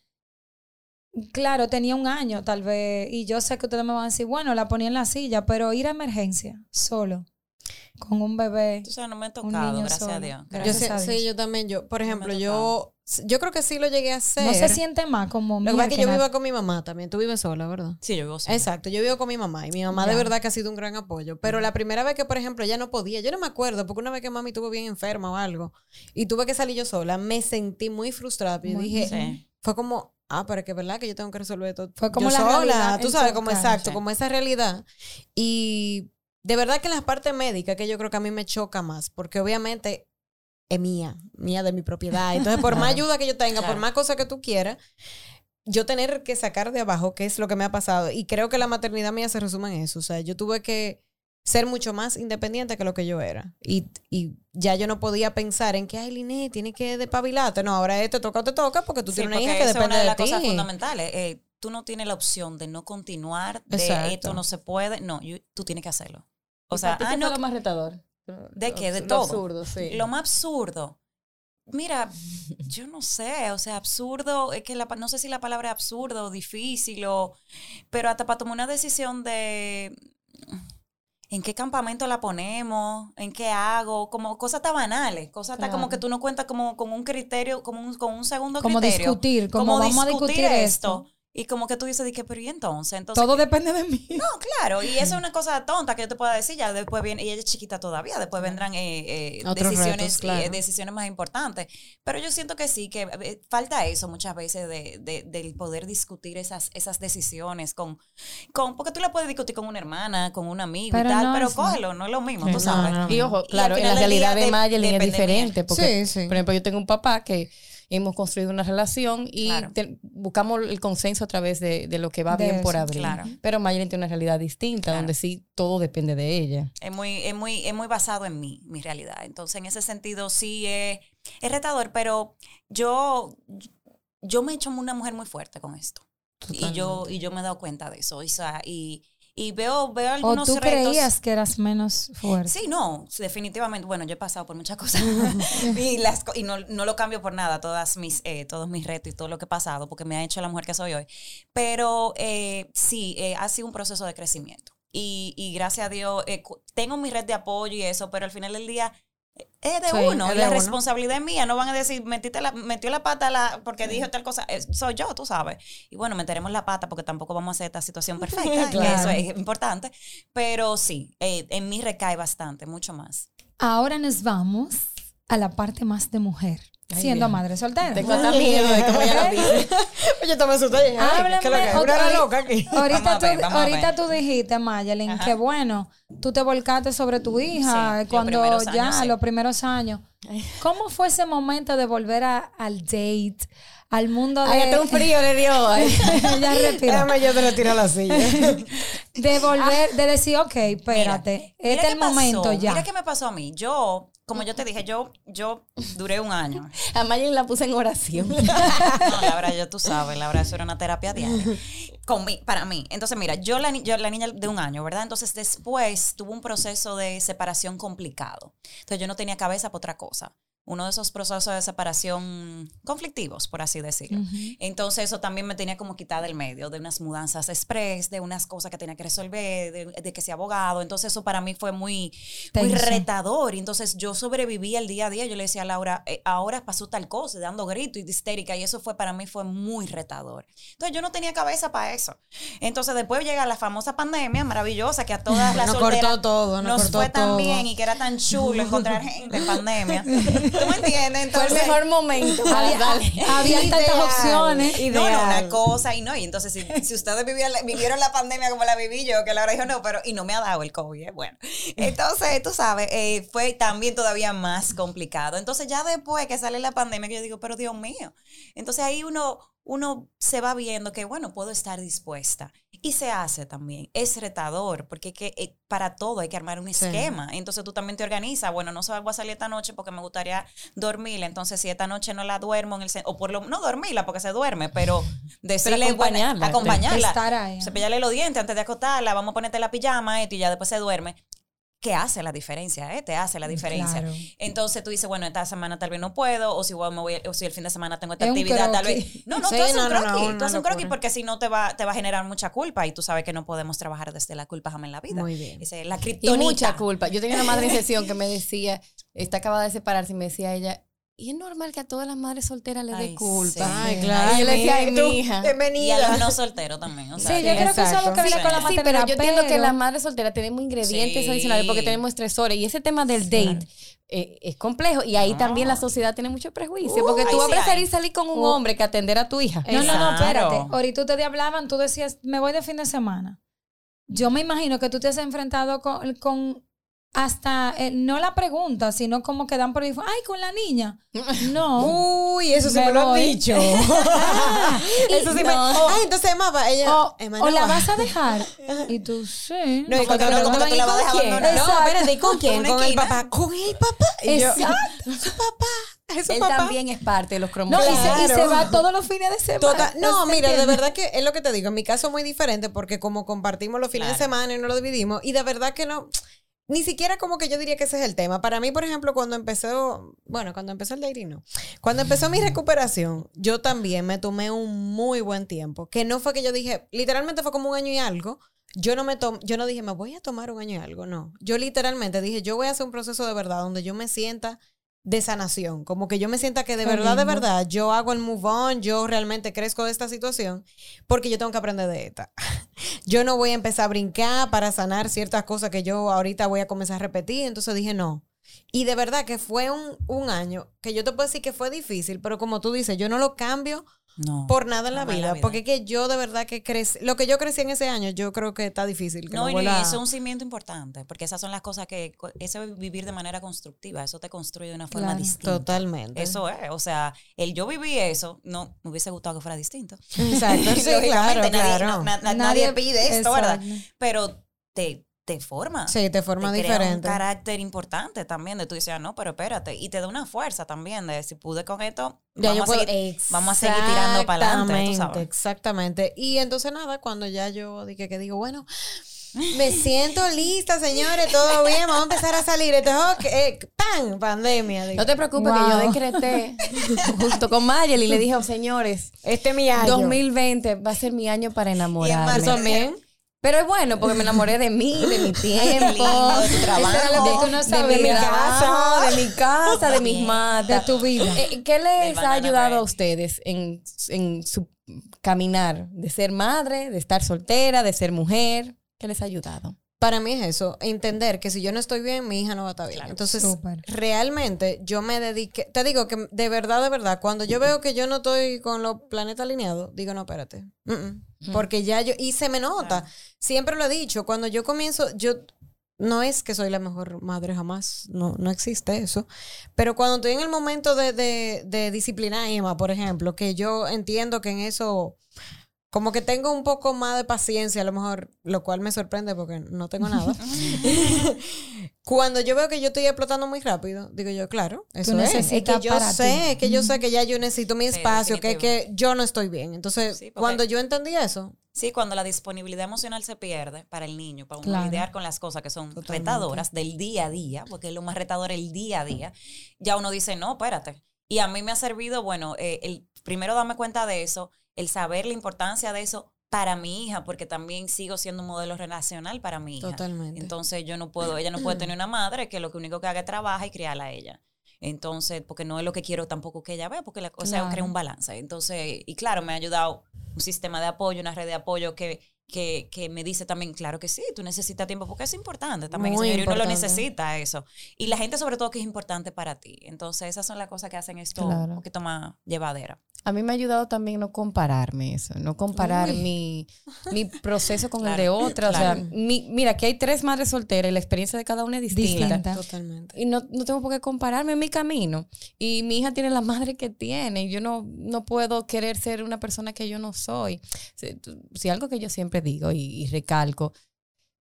Claro, tenía un año tal vez, y yo sé que ustedes me van a decir, bueno, la ponía en la silla, pero ir a emergencia solo, con un bebé. Tú sabes, no me he Un tocado, niño gracias a. Dios. Yo Gracias sé- a sí, Dios. yo también, yo, por ejemplo, yo, yo creo que sí lo llegué a hacer. No se siente más como Lo que pasa es que yo vivo con mi mamá también. Tú vives sola, ¿verdad? Sí, yo vivo sola. Exacto, yo vivo con mi mamá y mi mamá de Ya. verdad que ha sido un gran apoyo. Pero la primera vez que, por ejemplo, ella no podía, yo no me acuerdo, porque una vez que mami estuvo bien enferma o algo y tuve que salir yo sola, me sentí muy frustrada. Y Muy- dije, Sí. fue como, ah, pero es que es verdad que yo tengo que resolver todo. Fue como yo la sola, realidad tú sabes, como cara. exacto, Sí. como esa realidad. Y de verdad que en la parte médica que yo creo que a mí me choca más, porque obviamente es mía, mía de mi propiedad. Entonces, por más ayuda que yo tenga, por más cosas que tú quieras, yo tener que sacar de abajo qué es lo que me ha pasado. Y creo que la maternidad mía se resume en eso. O sea, yo tuve que ser mucho más independiente que lo que yo era. Y, y ya yo no podía pensar en que, ay, Liné, tienes que despabilarte. No, ahora es te toca o te toca porque tú Sí, tienes una hija que eso es depende una de de, las ti. cosas fundamentales. Eh, tú no tienes la opción de no continuar, de Exacto. esto no se puede. No, yo- tú tienes que hacerlo. O ¿Y sea, ah, qué no, fue lo más retador? ¿De qué? De Lo todo. absurdo, sí. Lo más absurdo. Mira, yo no sé, o sea, absurdo, es que la, no sé si la palabra es absurdo o difícil, o, pero hasta para tomar una decisión de en qué campamento la ponemos, en qué hago, como cosas tan banales, cosas hasta como que tú no cuentas como con un criterio, como un, con un segundo Como criterio. discutir, como vamos a discutir esto. Y como que tú dices, de que, pero ¿y entonces? entonces Todo depende de mí. no, claro, y eso es una cosa tonta que yo te pueda decir, ya después viene, y ella es chiquita todavía, después vendrán eh, eh, decisiones, retos, claro. eh, decisiones más importantes. Pero yo siento que sí, que eh, falta eso muchas veces de, de- del poder discutir esas, esas decisiones con, con, porque tú la puedes discutir con una hermana, con un amigo Pero y tal, no pero cógelo, no es lo mismo, tú sabes. no, no. Y ojo, claro, en la realidad día de Mayelin es diferente. Porque, Sí, sí. por ejemplo, yo tengo un papá que hemos construido una relación y Claro. te- buscamos el consenso a través de, de lo que va De bien por abrir. claro. Pero Mayelin tiene una realidad distinta, Claro. donde sí todo depende de ella. Es muy, es muy, es muy basado en mí, mi realidad. Entonces, en ese sentido, sí es, es retador, pero yo, yo me he hecho una mujer muy fuerte con esto. Y yo, y yo me he dado cuenta de eso. O sea, y, y veo, veo O algunos tú retos. creías que eras menos fuerte. Sí, no, definitivamente. Bueno, yo he pasado por muchas cosas y, las, y no, no lo cambio por nada, todas mis, eh, todos mis retos y todo lo que he pasado, porque me ha hecho la mujer que soy hoy. Pero eh, sí, eh, ha sido un proceso de crecimiento. Y, y gracias a Dios, eh, tengo mi red de apoyo y eso, pero al final del día es de Sí, uno. es y de la uno. responsabilidad es mía. No van a decir, metiste la, metió la pata la, porque dijo tal cosa. Eh, soy yo, tú sabes. Y bueno, meteremos la pata porque tampoco vamos a hacer esta situación perfecta. que eso es importante. Pero sí, eh, en mí recae bastante, mucho más. Ahora nos vamos a la parte más de mujer, Ay, siendo bien. madre soltera. Tengo hasta miedo de cómo ella lo dice. Oye, tome su talle. Háblame, ¿Qué es lo que es? o- Una era ahorita- loca aquí. Ahorita, tú, ver, ahorita dijiste, Mayelin, Ajá. que bueno, tú te volcaste sobre tu hija Sí, cuando ya, años, sí. los primeros años. ¿Cómo fue ese momento de volver a- al date, al mundo de... Ay, hasta un frío le dio. Ay. ya respira. Déjame yo te lo tiro a la silla. De volver, de decir, ok, espérate, Mira, mira este es el momento pasó, ya. Mira qué me pasó a mí. Yo, como yo te dije, yo, yo duré un año. A Mayelin la puse en oración. No, la verdad, ya tú sabes, la verdad, eso era una terapia diaria. Con para mí. Entonces, mira, yo la, yo la niña de un año, ¿verdad? Entonces, después tuvo un proceso de separación complicado. Entonces, yo no tenía cabeza para otra cosa. Uno de esos procesos de separación conflictivos, por así decirlo. Entonces eso también me tenía como quitada del medio, de unas mudanzas express, de unas cosas que tenía que resolver, de, de que sea abogado. Entonces eso para mí fue muy, muy retador. Y entonces yo sobreviví el día a día. Yo le decía a Laura, eh, ahora pasó tal cosa, dando gritos y histérica. Y eso fue para mí fue muy retador. Entonces yo no tenía cabeza para eso. Entonces después llega la famosa pandemia maravillosa que a todas las Nos cortó todo, nos cortó fue tan todo. bien y que era tan chulo encontrar gente en pandemia. ¿Tú me entiendes? Fue el mejor momento. para Había, tantas opciones. Y- no, no, una cosa y no. Y entonces, si, si ustedes vivieron, vivieron la pandemia como la viví yo, que Laura dijo, no, pero, y no me ha dado el COVID, eh, bueno. Entonces, tú sabes, eh, fue también todavía más complicado. Entonces, ya después que sale la pandemia, que yo digo, pero Dios mío. Entonces, ahí uno, uno se va viendo que, bueno, puedo estar dispuesta. Y se hace también. Es retador, porque que, eh, para todo hay que armar un Sí. esquema. Entonces, tú también te organizas. Bueno, no salgo a salir esta noche porque me gustaría dormirla. Entonces, si esta noche no la duermo en el o por lo no dormirla porque se duerme, pero decirle bueno, acompañarla. acompañarla. Estar ahí. Cepillarle los dientes antes de acostarla, vamos a ponerte la pijama, esto, y ya después se duerme. ¿Qué hace la diferencia? Eh? Te hace la diferencia. Claro. Entonces tú dices, bueno, esta semana tal vez no puedo, o si, voy- me voy, o si el fin de semana tengo esta Es actividad, tal vez. No, no, Sí, tú haces no, un no, no, croquis, una tú haces un croquis porque si no te va, te va a generar mucha culpa y tú sabes que no podemos trabajar desde la culpa jamás en la vida. Muy bien. Esa es la Y kriptonita. mucha culpa. Yo tenía una madre en sesión que me decía, está acabada de separarse, y me decía ella, y es normal que a todas las madres solteras les dé Ay, culpa. sí. Ay, Sí. claro. Y yo le decía, ay, tú, mi hija. Y a Bienvenida. los no solteros también. O Sí, sea, yo que- creo que eso es algo que viene con la Sí, maternidad. pero yo entiendo que las madres solteras tenemos ingredientes Sí. adicionales porque tenemos estresores y ese tema del date eh, es complejo y ahí también la sociedad tiene mucho prejuicio porque tú vas a sí preferir salir con un Uh. hombre que atender a tu hija. No, no, no, espérate. Ahorita ustedes hablaban, tú decías, me voy de fin de semana. Yo me imagino que tú te has enfrentado con, con hasta, eh, no la pregunta, sino como que dan por ahí, ay, con la niña. No. Uy, eso sí Me me, lo han dicho. eso sí me. No. Ay, entonces Emma va. Ella. O, Emma o no la va. vas a dejar. Y tú, sí. No, y cuando no, te la ¿y vas a con dejar quién? abandonada. No, espérate, ¿y con quién? Con el papá. Con el papá. Exacto. Su papá. Él papá. también es parte de los No, cromos. y, se, y se va todos los fines de semana. Total- no, ¿Se mira, de verdad que es lo que te digo. En mi caso es muy diferente porque como compartimos los fines de semana y no lo dividimos, y de verdad que no, ni siquiera como que yo diría que ese es el tema. Para mí, por ejemplo, cuando empezó, bueno, cuando empezó el dating, no. Cuando empezó mi recuperación, yo también me tomé un muy buen tiempo. Que no fue que yo dije, literalmente fue como un año y algo. Yo no me tom yo no dije, me voy a tomar un año y algo, no. Yo literalmente dije, yo voy a hacer un proceso de verdad donde yo me sienta de sanación, como que yo me sienta que de Qué verdad, de verdad, yo hago el move on, yo realmente crezco de esta situación, porque yo tengo que aprender de esta. Yo no voy a empezar a brincar para sanar ciertas cosas que yo ahorita voy a comenzar a repetir, entonces dije no. Y de verdad que fue un, un año que yo te puedo decir que fue difícil, pero como tú dices, yo no lo cambio no. por nada en la vida, la vida. porque es que yo de verdad que crecí, lo que yo crecí en ese año, yo creo que está difícil. Que No, no y eso es un cimiento importante, porque esas son las cosas que, ese vivir de manera constructiva, eso te construye de una forma Claro. distinta. Totalmente. Eso es, o sea, el yo viví eso, no me hubiese gustado que fuera distinto. Exacto, sí, claro, nadie, claro. no- na- na- Nadie- nadie pide esto, ¿verdad? Pero te, te forma. Sí, te forma te crea un diferente. carácter importante también de tú dices, ah, no, pero espérate. Y te da una fuerza también de si pude con esto, Ya yo vamos, a puedo- seguir, vamos a seguir tirando para adelante, tú Exactamente, sabes. Exactamente. Y entonces nada, cuando ya yo dije que digo, bueno, me siento lista, señores, todo bien, vamos a empezar a salir. Entonces, eh, ¡pam! Pandemia. digo. No te preocupes que yo decreté justo con Mayel y le dije, oh, señores, Este es mi año. 2020 va a ser mi año para Y en enamorarme. marzo también. Pero es bueno porque me enamoré de mí, de mi tiempo, lindo, de tu trabajo. No De mi de mi casa. de mi casa, de mis matas. De tu vida. Eh, ¿Qué les ha ayudado a ustedes en, en su caminar de ser madre, de estar soltera, de ser mujer? ¿Qué les ha ayudado? Para mí es eso, entender que si yo no estoy bien, mi hija no va a estar bien. Entonces, Súper. realmente yo me dediqué, te digo que de verdad, de verdad, cuando yo veo que yo no estoy con los planetas alineados, digo, no, espérate. Mm, mm. Porque ya yo, y se me nota, siempre lo he dicho, cuando yo comienzo, yo, no es que soy la mejor madre jamás, no, no existe eso, pero cuando estoy en el momento de, de, de disciplinar a Emma, por ejemplo, que yo entiendo que en eso como que tengo un poco más de paciencia, a lo mejor, lo cual me sorprende porque no tengo nada. Cuando yo veo que yo estoy explotando muy rápido, digo yo, claro, eso es. Es que yo para sé, ti. que yo sé que ya yo necesito mi Sí, espacio, que, que yo no estoy bien. Entonces, Sí, porque- cuando yo entendí eso, Sí, cuando la disponibilidad emocional se pierde para el niño, para uno Claro. lidiar con las cosas que son Totalmente. retadoras del día a día, porque es lo más retador el día a día, ya uno dice, no, espérate. Y a mí me ha servido, bueno, eh, el primero darme cuenta de eso, el saber la importancia de eso para mi hija, porque también sigo siendo un modelo relacional para mi hija. Totalmente. Entonces yo no puedo, ella no puede tener una madre que lo único que haga es trabaja y criarla a ella. Entonces, porque no es lo que quiero tampoco que ella vea, porque la cosa Claro. crea un balance. Entonces, y claro, me ha ayudado un sistema de apoyo, una red de apoyo que, que, que me dice también, claro que sí, tú necesitas tiempo, porque es importante también, Muy señor, uno lo necesita eso. Y la gente sobre todo que es importante para ti. Entonces, esas son las cosas que hacen esto Claro. un poquito más llevadera. A mí me ha ayudado también no compararme eso, no comparar mi, mi proceso con el de otra. O sea, mi- mira, que hay tres madres solteras y la experiencia de cada una es distinta. Distinta. Totalmente. Y no, no tengo por qué compararme en mi camino. Y mi hija tiene la madre que tiene. Y yo no, no puedo querer ser una persona que yo no soy. Si, algo que yo siempre digo y, y recalco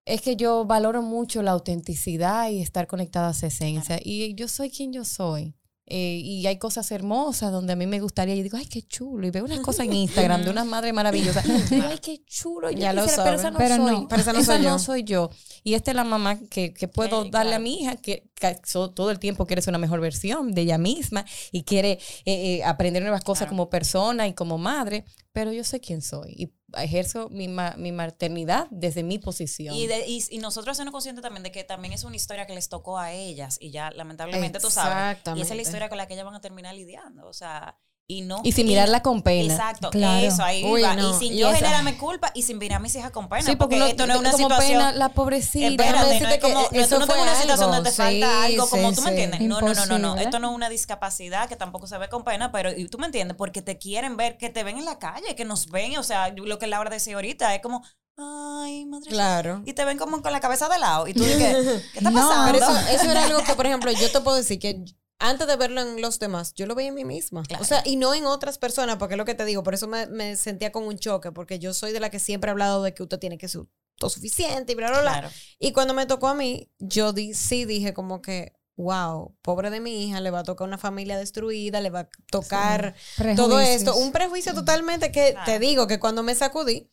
es que yo valoro mucho la autenticidad y estar conectada a esa esencia. Y yo soy quien yo soy. Eh, y hay cosas hermosas donde a mí me gustaría. Y digo, ay, qué chulo. Y veo unas cosas en Instagram de unas madres maravillosas. Y digo, ay, qué chulo. Yo Ya lo quisiera, pero esa no Pero soy. no. Pero esa no soy yo. soy yo. Y esta es la mamá que, que puedo Sí, darle a mi hija, que, que so- todo el tiempo quiere ser una mejor versión de ella misma y quiere eh, eh, aprender nuevas cosas Claro. como persona y como madre. Pero yo sé quién soy y ejerzo mi, ma- mi maternidad desde mi posición. Y, de- y, y nosotros siendo conscientes también de que también es una historia que les tocó a ellas y ya lamentablemente tú sabes. Y esa es la historia con la que ellas van a terminar lidiando. O sea, y no. Y sin mirarla con pena. Exacto, Claro. eso, ahí Uy, va. no, Y sin y yo esa- generarme culpa y sin mirar a mis hijas con pena. Sí, porque, esto no es una como situación. pena, la pobrecita. Espérate, no es como, que no, eso no fue una situación donde te falta sí, algo, como tú me entiendes. No, no, no, no, no. Imposible. Esto no es una discapacidad que tampoco se ve con pena, pero y tú me entiendes, porque te quieren ver, que te ven en la calle, que nos ven, o sea, lo que Laura decía ahorita, es como, ay, madre. Claro. Y te ven como con la cabeza de lado. Y tú dices, ¿qué está No, pasando? Pero eso, eso era algo que, por ejemplo, yo te puedo decir que antes de verlo en los demás, yo lo veía en mí misma. Claro. O sea, y no en otras personas, porque es lo que te digo, por eso me, me sentía con un choque, porque yo soy de la que siempre he hablado de que usted tiene que ser autosuficiente y bla, bla, bla. Claro. Y cuando me tocó a mí, yo di- sí dije como que, wow, pobre de mi hija, le va a tocar una familia destruida, le va a tocar todo esto. Un prejuicio totalmente que Claro. te digo que cuando me sacudí,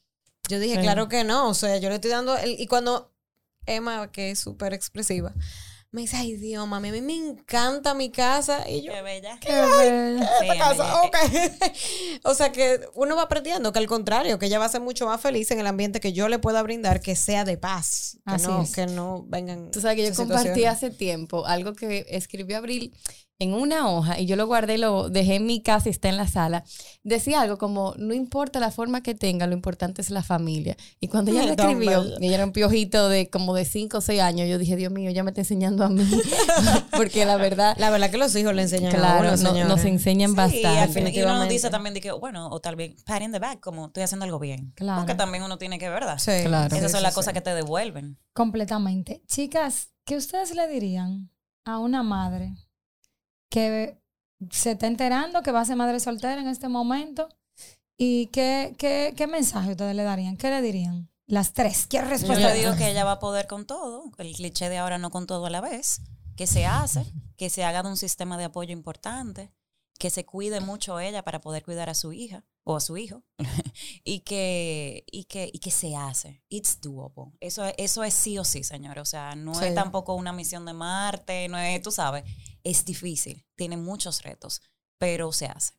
yo dije, Sí. claro que no. O sea, yo le estoy dando. el- y cuando Emma, que es súper expresiva, me dice, ay Dios, mami, a mí me encanta mi casa. Y yo, Qué bella. Qué bello. Sí, esta casa, amiga. ok. o sea que uno va aprendiendo que al contrario, que ella va a ser mucho más feliz en el ambiente que yo le pueda brindar, que sea de paz. Que, Así no, es. que no vengan. Tú sabes que yo compartí hace tiempo algo que escribió Abril en una hoja y yo lo guardé y lo dejé en mi casa y está en la sala. Decía algo como, no importa la forma que tenga, lo importante es la familia. Y cuando ella lo escribió, ella era un piojito de como de 5 o 6 años, yo dije, Dios mío, ya me está enseñando a mí. Porque la verdad, La verdad que los hijos le enseñan a claro, uno, no- nos enseñan Sí, bastante. y uno definitivamente. dice también de que, bueno, o tal vez, pat in the back, como estoy haciendo algo bien. Claro. Porque también uno tiene que, ¿verdad? Sí, Claro. Esas sí, son las sí. cosas que te devuelven. Completamente. Chicas, ¿qué ustedes le dirían a una madre que se está enterando que va a ser madre soltera en este momento? ¿Y qué, qué, qué mensaje ustedes le darían? ¿Qué le dirían? Las tres. ¿Qué Yo respuesta? le digo que ella va a poder con todo, el cliché de ahora no con todo a la vez, que se hace, que se haga de un sistema de apoyo importante, que se cuide mucho ella para poder cuidar a su hija o a su hijo y que y que y que se hace. It's doable. Eso es- eso es sí o sí, señor. O sea, no Sí. es tampoco una misión de Marte, no es, tú sabes, es difícil, tiene muchos retos, pero se hace.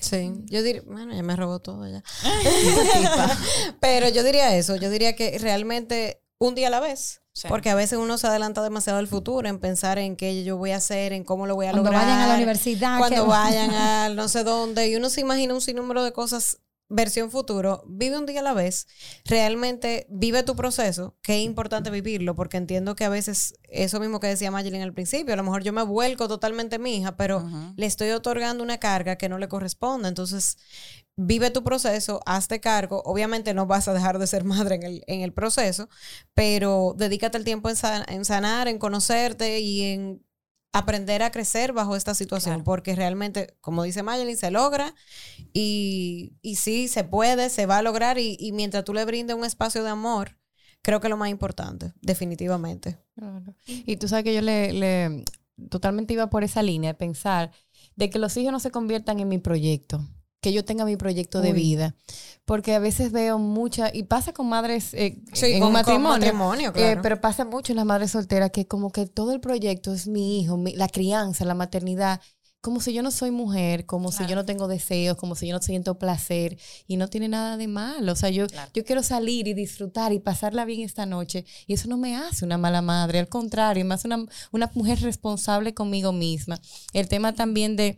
Sí, yo diría, bueno, ya me robó todo ya. Pero yo diría eso, yo diría que realmente un día a la vez. Sí. Porque a veces uno se adelanta demasiado al futuro en pensar en qué yo voy a hacer, en cómo lo voy a Cuando lograr. vayan a la universidad. Cuando vayan a no sé dónde. Y uno se imagina un sinnúmero de cosas versión futuro. Vive un día a la vez. Realmente vive tu proceso, que es importante vivirlo, porque entiendo que a veces, eso mismo que decía Mayelin al principio, a lo mejor yo me vuelco totalmente en mi hija, pero le estoy otorgando una carga que no le corresponde. Entonces, vive tu proceso, hazte cargo. Obviamente no vas a dejar de ser madre en el, en el proceso, pero dedícate el tiempo en, san- en sanar, en conocerte y en aprender a crecer bajo esta situación, Claro. porque realmente, como dice Mayelin, se logra y, y sí, se puede, se va a lograr y, y mientras tú le brindes un espacio de amor, creo que es lo más importante, definitivamente. Claro. Y tú sabes que yo le, le totalmente iba por esa línea de pensar de que los hijos no se conviertan en mi proyecto. Que yo tenga mi proyecto de Uy. vida. Porque a veces veo mucha, y pasa con madres eh, Sí, en con- un con matrimonio, matrimonio, eh, claro. pero pasa mucho en las madres solteras que como que todo el proyecto es mi hijo, mi- la crianza, la maternidad, como si yo no soy mujer, como si yo no tengo deseos, como si yo no siento placer y no tiene nada de malo. O sea, yo, Claro. yo quiero salir y disfrutar y pasarla bien esta noche y eso no me hace una mala madre, al contrario, me hace una, una mujer responsable conmigo misma. El tema también de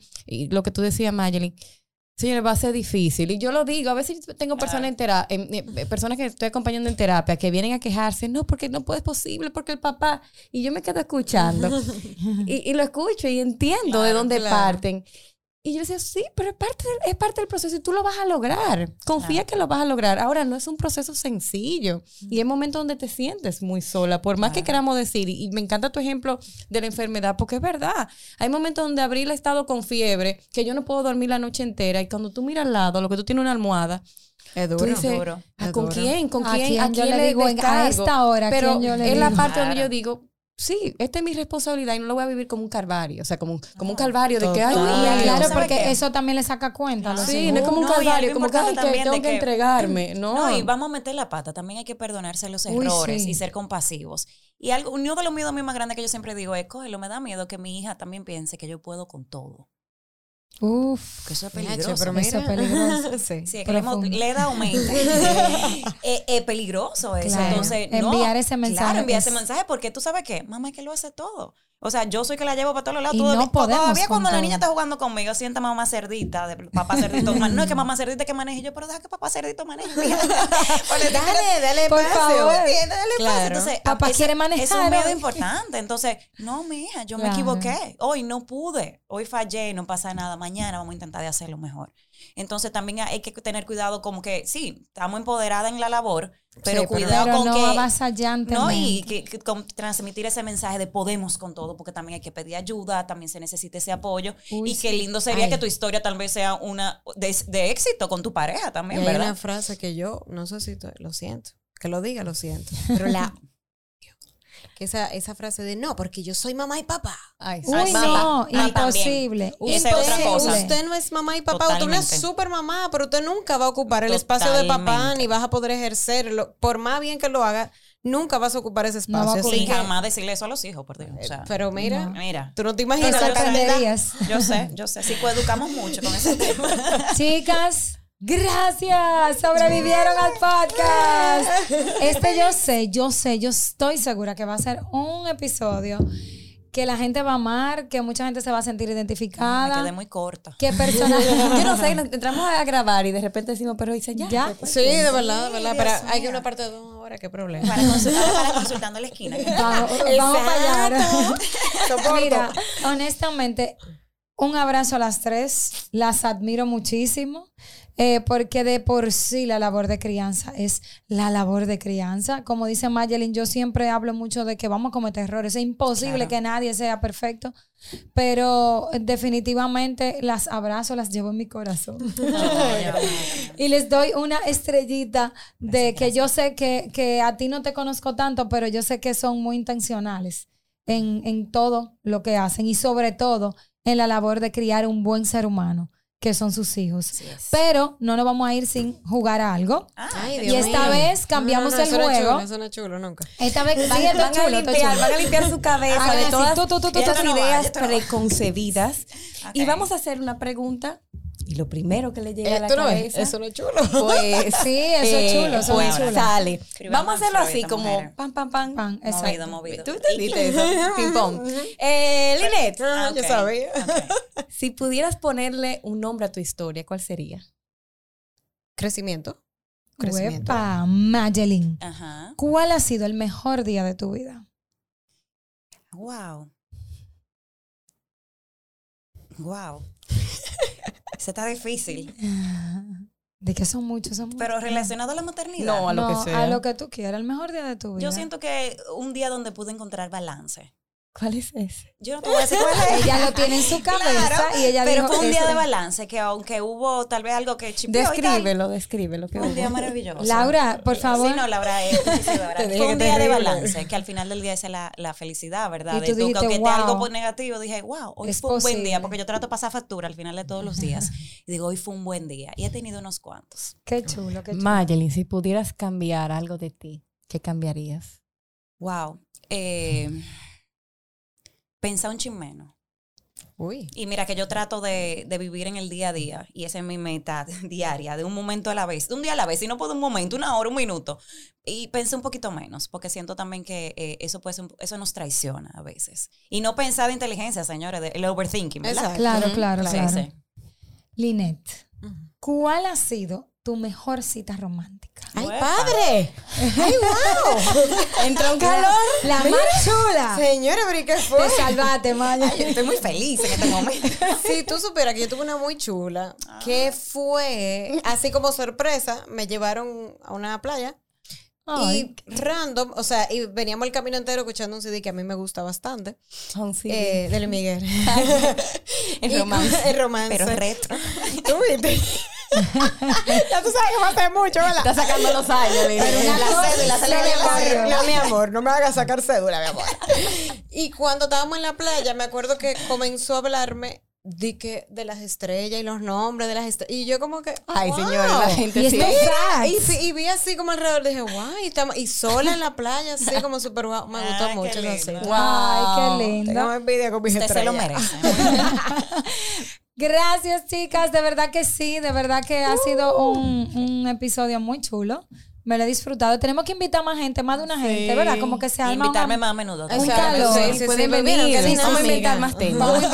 lo que tú decías, Mayelin, Señores, va a ser difícil. Y yo lo digo, a veces tengo personas, en tera- en- eh, personas que estoy acompañando en terapia que vienen a quejarse, no, porque no puede, es posible, porque el papá. Y yo me quedo escuchando. y, y lo escucho y entiendo de dónde claro. parten. Y yo decía, sí, pero es parte, del, es parte del proceso y tú lo vas a lograr. Confía que lo vas a lograr. Ahora, no es un proceso sencillo. Y hay momentos donde te sientes muy sola, por más que queramos decir. Y, me encanta tu ejemplo de la enfermedad, porque es verdad. Hay momentos donde Abril ha estado con fiebre, que yo no puedo dormir la noche entera. Y cuando tú miras al lado, lo que tú tienes una almohada, Es duro. dices, duro. ¿a ¿con duro. quién? ¿Con ¿A quién? quién yo le digo a esta hora, a Pero quién yo le es la parte donde yo digo, sí, esta es mi responsabilidad y no lo voy a vivir como un calvario. O sea, como, un- como un calvario de que, ay, Ay, Claro, ¿sabes porque qué? eso también le saca cuenta. los Sí, no es como un No, calvario, como que, ay, que también tengo que, que- entregarme. No, No, y vamos a meter la pata. También hay que perdonarse los Uy, errores sí. y ser compasivos. Y algo, uno de los miedos más grandes que yo siempre digo es, cógelo, me da miedo que mi hija también piense que yo puedo con todo. Uf, Que eso es peligroso. pero Eso es peligroso. sí. Sí, que le, da aumento. es, es peligroso eso. Claro. Entonces, no. Enviar ese mensaje Claro, enviar ese es- mensaje porque tú sabes qué, mamá es que lo hace todo. O sea, yo soy que la llevo para todos lados. Y Todavía, no podemos todavía cuando la todo. niña está jugando conmigo, sienta mamá cerdita, de papá cerdito. no es que mamá cerdita que maneje yo, pero deja que papá cerdito maneje. Dale, dale Por espacio. favor. Dale. Claro. Entonces, Papá ese- quiere manejar, Es un miedo importante. Entonces, no, mi hija, yo me equivoqué. Hoy no pude. Hoy fallé, no pasa nada. Mañana vamos a intentar de hacerlo mejor. Entonces, también hay que tener cuidado como que, sí, estamos empoderadas en la labor, pero Sí, cuidado pero con no que... avasallantemente. No, y que, que con- transmitir ese mensaje de podemos con todo, porque también hay que pedir ayuda, también se necesita ese apoyo. Uy, y qué lindo sería Ay. que tu historia tal vez sea una de, de éxito con tu pareja Y también, hay ¿verdad? una frase que yo, no sé si lo siento, que lo diga, lo siento, pero la esa, esa frase de no, porque yo soy mamá y papá. Ay, Uy, Ay, no, imposible. también. Esa es otra Usted- cosa. Usted no es mamá y papá, usted es una Totalmente. super mamá, pero usted nunca va a ocupar el espacio de papá ni vas a poder ejercerlo. Por más bien que lo haga, nunca vas a ocupar ese No espacio. ocupar. así Y que- jamás decirle eso a los hijos, por Dios. O sea, pero mira, mira. tú no te imaginas. Yo sé, yo sé. Sí, pues educamos mucho con ese tema. Chicas, gracias. Sobrevivieron al podcast. Este yo sé, yo sé, yo estoy segura que va a ser un episodio que la gente va a amar, que mucha gente se va a sentir Me identificada. quedé muy corta. ¿Qué personaje? Yo no sé, entramos a grabar y de repente decimos, pero dice ya. Ya. Sí, de verdad, de verdad. Pero Dios hay que una parte de dos horas, qué problema. Para consultar, para consultando en la esquina. Vamos, vamos para allá. Mira, honestamente, un abrazo a las tres. Las admiro muchísimo. Eh, porque de por sí la labor de crianza es la labor de crianza. Como dice Mayelin, yo siempre hablo mucho de que vamos a cometer errores. Es imposible Claro. que nadie sea perfecto, pero definitivamente las abrazo, las llevo en mi corazón. Y les doy una estrellita de que yo sé que, que a ti no te conozco tanto, pero yo sé que son muy intencionales en, en todo lo que hacen y sobre todo en la labor de criar un buen ser humano, que son sus hijos. Es. Pero no nos vamos a ir sin jugar a algo. Ay, Y Dios esta mío. vez cambiamos No, no, no, el eso juego. chulo, eso no es chulo nunca. Esta vez Van, sí, van a chulo, es limpiar, van a limpiar su cabeza de todas va, ideas preconcebidas. Y Ok. vamos a hacer una pregunta. Y lo primero que le llega a la no es, eso no es chulo. Pues, Sí, eso es chulo, eso pues es chulo. sale. Vamos a hacerlo así, como mujeres. pam, pam, pam. Pan, Movido, exacto. movido. ¿Tú entendiste eso? Ping pong. Eh, Lynette, Ah, Yo sabía. si pudieras ponerle un nombre a tu historia, ¿cuál sería? Crecimiento. Crecimiento. Uepa, Mayelin. Ajá. ¿Cuál ha sido el mejor día de tu vida? Wow. Wow. Ese está difícil. De que son muchos, son muchos. Pero relacionado a la maternidad. No, a lo No, que sea. A lo que tú quieras, el mejor día de tu vida. Yo siento que un día donde pude encontrar balance. ¿Cuál es ese? Yo no te voy a decir cuál es. Ella lo tiene en su cabeza Claro, y ella pero dijo, fue un día "Eso de es". balance que aunque hubo tal vez algo que chipió y tal, Descríbelo, descríbelo. que fue un día maravilloso. Laura, por favor. Sí, no, Laura, es, sí, sí, Laura. Te dije fue un día de balance, que al final del día es la, la felicidad, ¿verdad? Y de tú dijiste, aunque "Wow". algo por negativo, dije, wow, hoy fue un buen día, porque yo trato de pasar factura al final de todos los días. Y digo, hoy fue un buen día. Y he tenido unos cuantos. Qué chulo, qué chulo. Mayelin, si pudieras cambiar algo de ti, ¿qué cambiarías? Wow. Eh, pensar un chin menos. Uy. Y mira que yo trato de, de vivir en el día a día y esa es mi meta diaria, de un momento a la vez, de un día a la vez, si no puedo un momento, una hora, un minuto. Y pensé un poquito menos, porque siento también que eh, eso puede ser un- eso nos traiciona a veces. Y no pensar de inteligencia, señores, de- el overthinking, ¿verdad? Exacto. Claro, Ujú, claro, Sí, claro. sí. Linet, ¿cuál ha sido tu mejor cita romántica? ¡Ay, Uepa. padre! ¡Ay, wow! Entró un calor. La más chula. Señora, pero ¿y qué fue? Te salvaste, Maya. Ay, yo estoy muy feliz en este momento. Si tú supieras que yo tuve una muy chula, que fue, así como sorpresa, me llevaron a una playa Ay, y random, o sea, y veníamos el camino entero escuchando un CD que a mí me gusta bastante, Son sí. eh, de Miguel. En Y- romance. En romance. Pero retro. ¿Tú viste? Ya tú sabes que va a ser mucho, ¿verdad? Está sacando los años, una la cédula, se le. No, mi amor, no me hagas sacar cédula, mi amor. Y cuando estábamos en la playa, me acuerdo que comenzó a hablarme de, que, de las estrellas y los nombres de las estrellas. Y yo como que... Ay, wow. señora, la gente Y sí. Y, sí, y vi así como alrededor, dije, wow, y, estamos, y sola en la playa, así como súper guau. Me gustó Ay, mucho esa lindo. cita. Ay, qué lindo. envidia con mis Usted se lo estrellas. merece. Gracias, chicas. De verdad que sí. De verdad que ha sido un, un episodio muy chulo. Me lo he disfrutado. Tenemos que invitar más gente, más de una gente, ¿verdad? Como que se Y arma invitarme una- más a menudo. Un Exacto, calor. sí, sí, Pueden venir. vamos a inventar más temas. Vamos.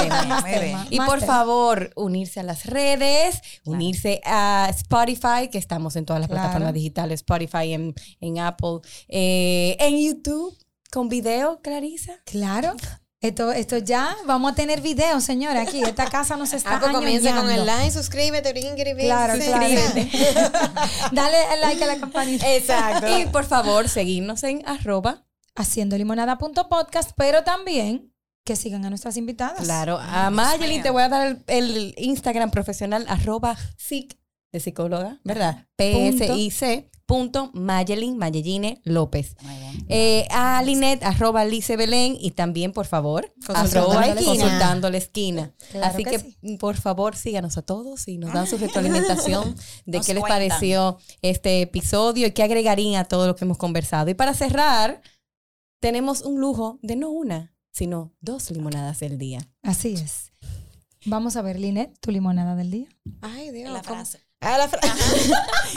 Y más por temas. favor, unirse a las redes, unirse a Spotify, que estamos en todas las Claro. plataformas digitales, Spotify, en, en Apple, eh, en YouTube, con video, Clarisa. Claro. Esto, esto ya, vamos a tener video, señora, aquí. Esta casa nos está pues comienza con el like, suscríbete, brinquiri, Claro, sí, claro. Dale el like a la campanita. Exacto. Y por favor, seguirnos en arroba. Haciendo limonada.podcast, pero también que sigan a nuestras invitadas. Claro, a Mayelin te voy a dar el, el Instagram profesional arroba psic de psicóloga, ¿verdad? P-S-I-C punto Mayelin Mayelline López. Muy bien. Eh, a Linet, arroba Lice Belén y también, por favor, arroba esquina. consultando la esquina. Claro Así que que, sí. por favor, síganos a todos y nos dan su retroalimentación de Nos qué les cuentan. pareció este episodio y qué agregarían a todo lo que hemos conversado. Y para cerrar, tenemos un lujo de no una, sino dos limonadas del día. Así es. Vamos a ver, Linet, tu limonada del día. Ay, Dios. La ¿cómo? frase. Ah, la frase.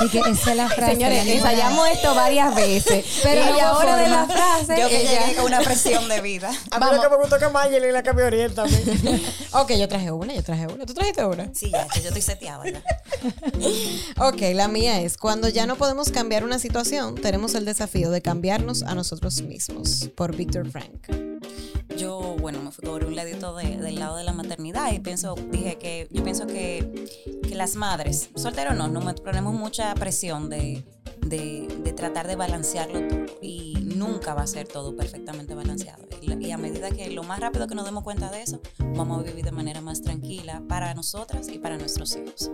Y que esa es la frase. Señores, ensayamos esto varias veces. Pero y no ahora de la frase, Yo que ella- llegué con una presión de vida. A mí lo que me gustó que Mayelin la cambió Oriel también. ok, yo traje una, yo traje una. ¿Tú trajiste una? Sí, ya, que yo estoy seteada ya. Ok, la mía es, cuando ya no podemos cambiar una situación, tenemos el desafío de cambiarnos a nosotros mismos, por Víctor Frank. Yo, bueno, me fui por un ladito de- del lado de la maternidad y pienso, dije que, yo pienso que, que las madres, soltero no, nos ponemos mucha presión de, de, tratar de balancearlo todo y nunca va a ser todo perfectamente balanceado. Y, y a medida que lo más rápido que nos demos cuenta de eso, vamos a vivir de manera más tranquila para nosotras y para nuestros hijos.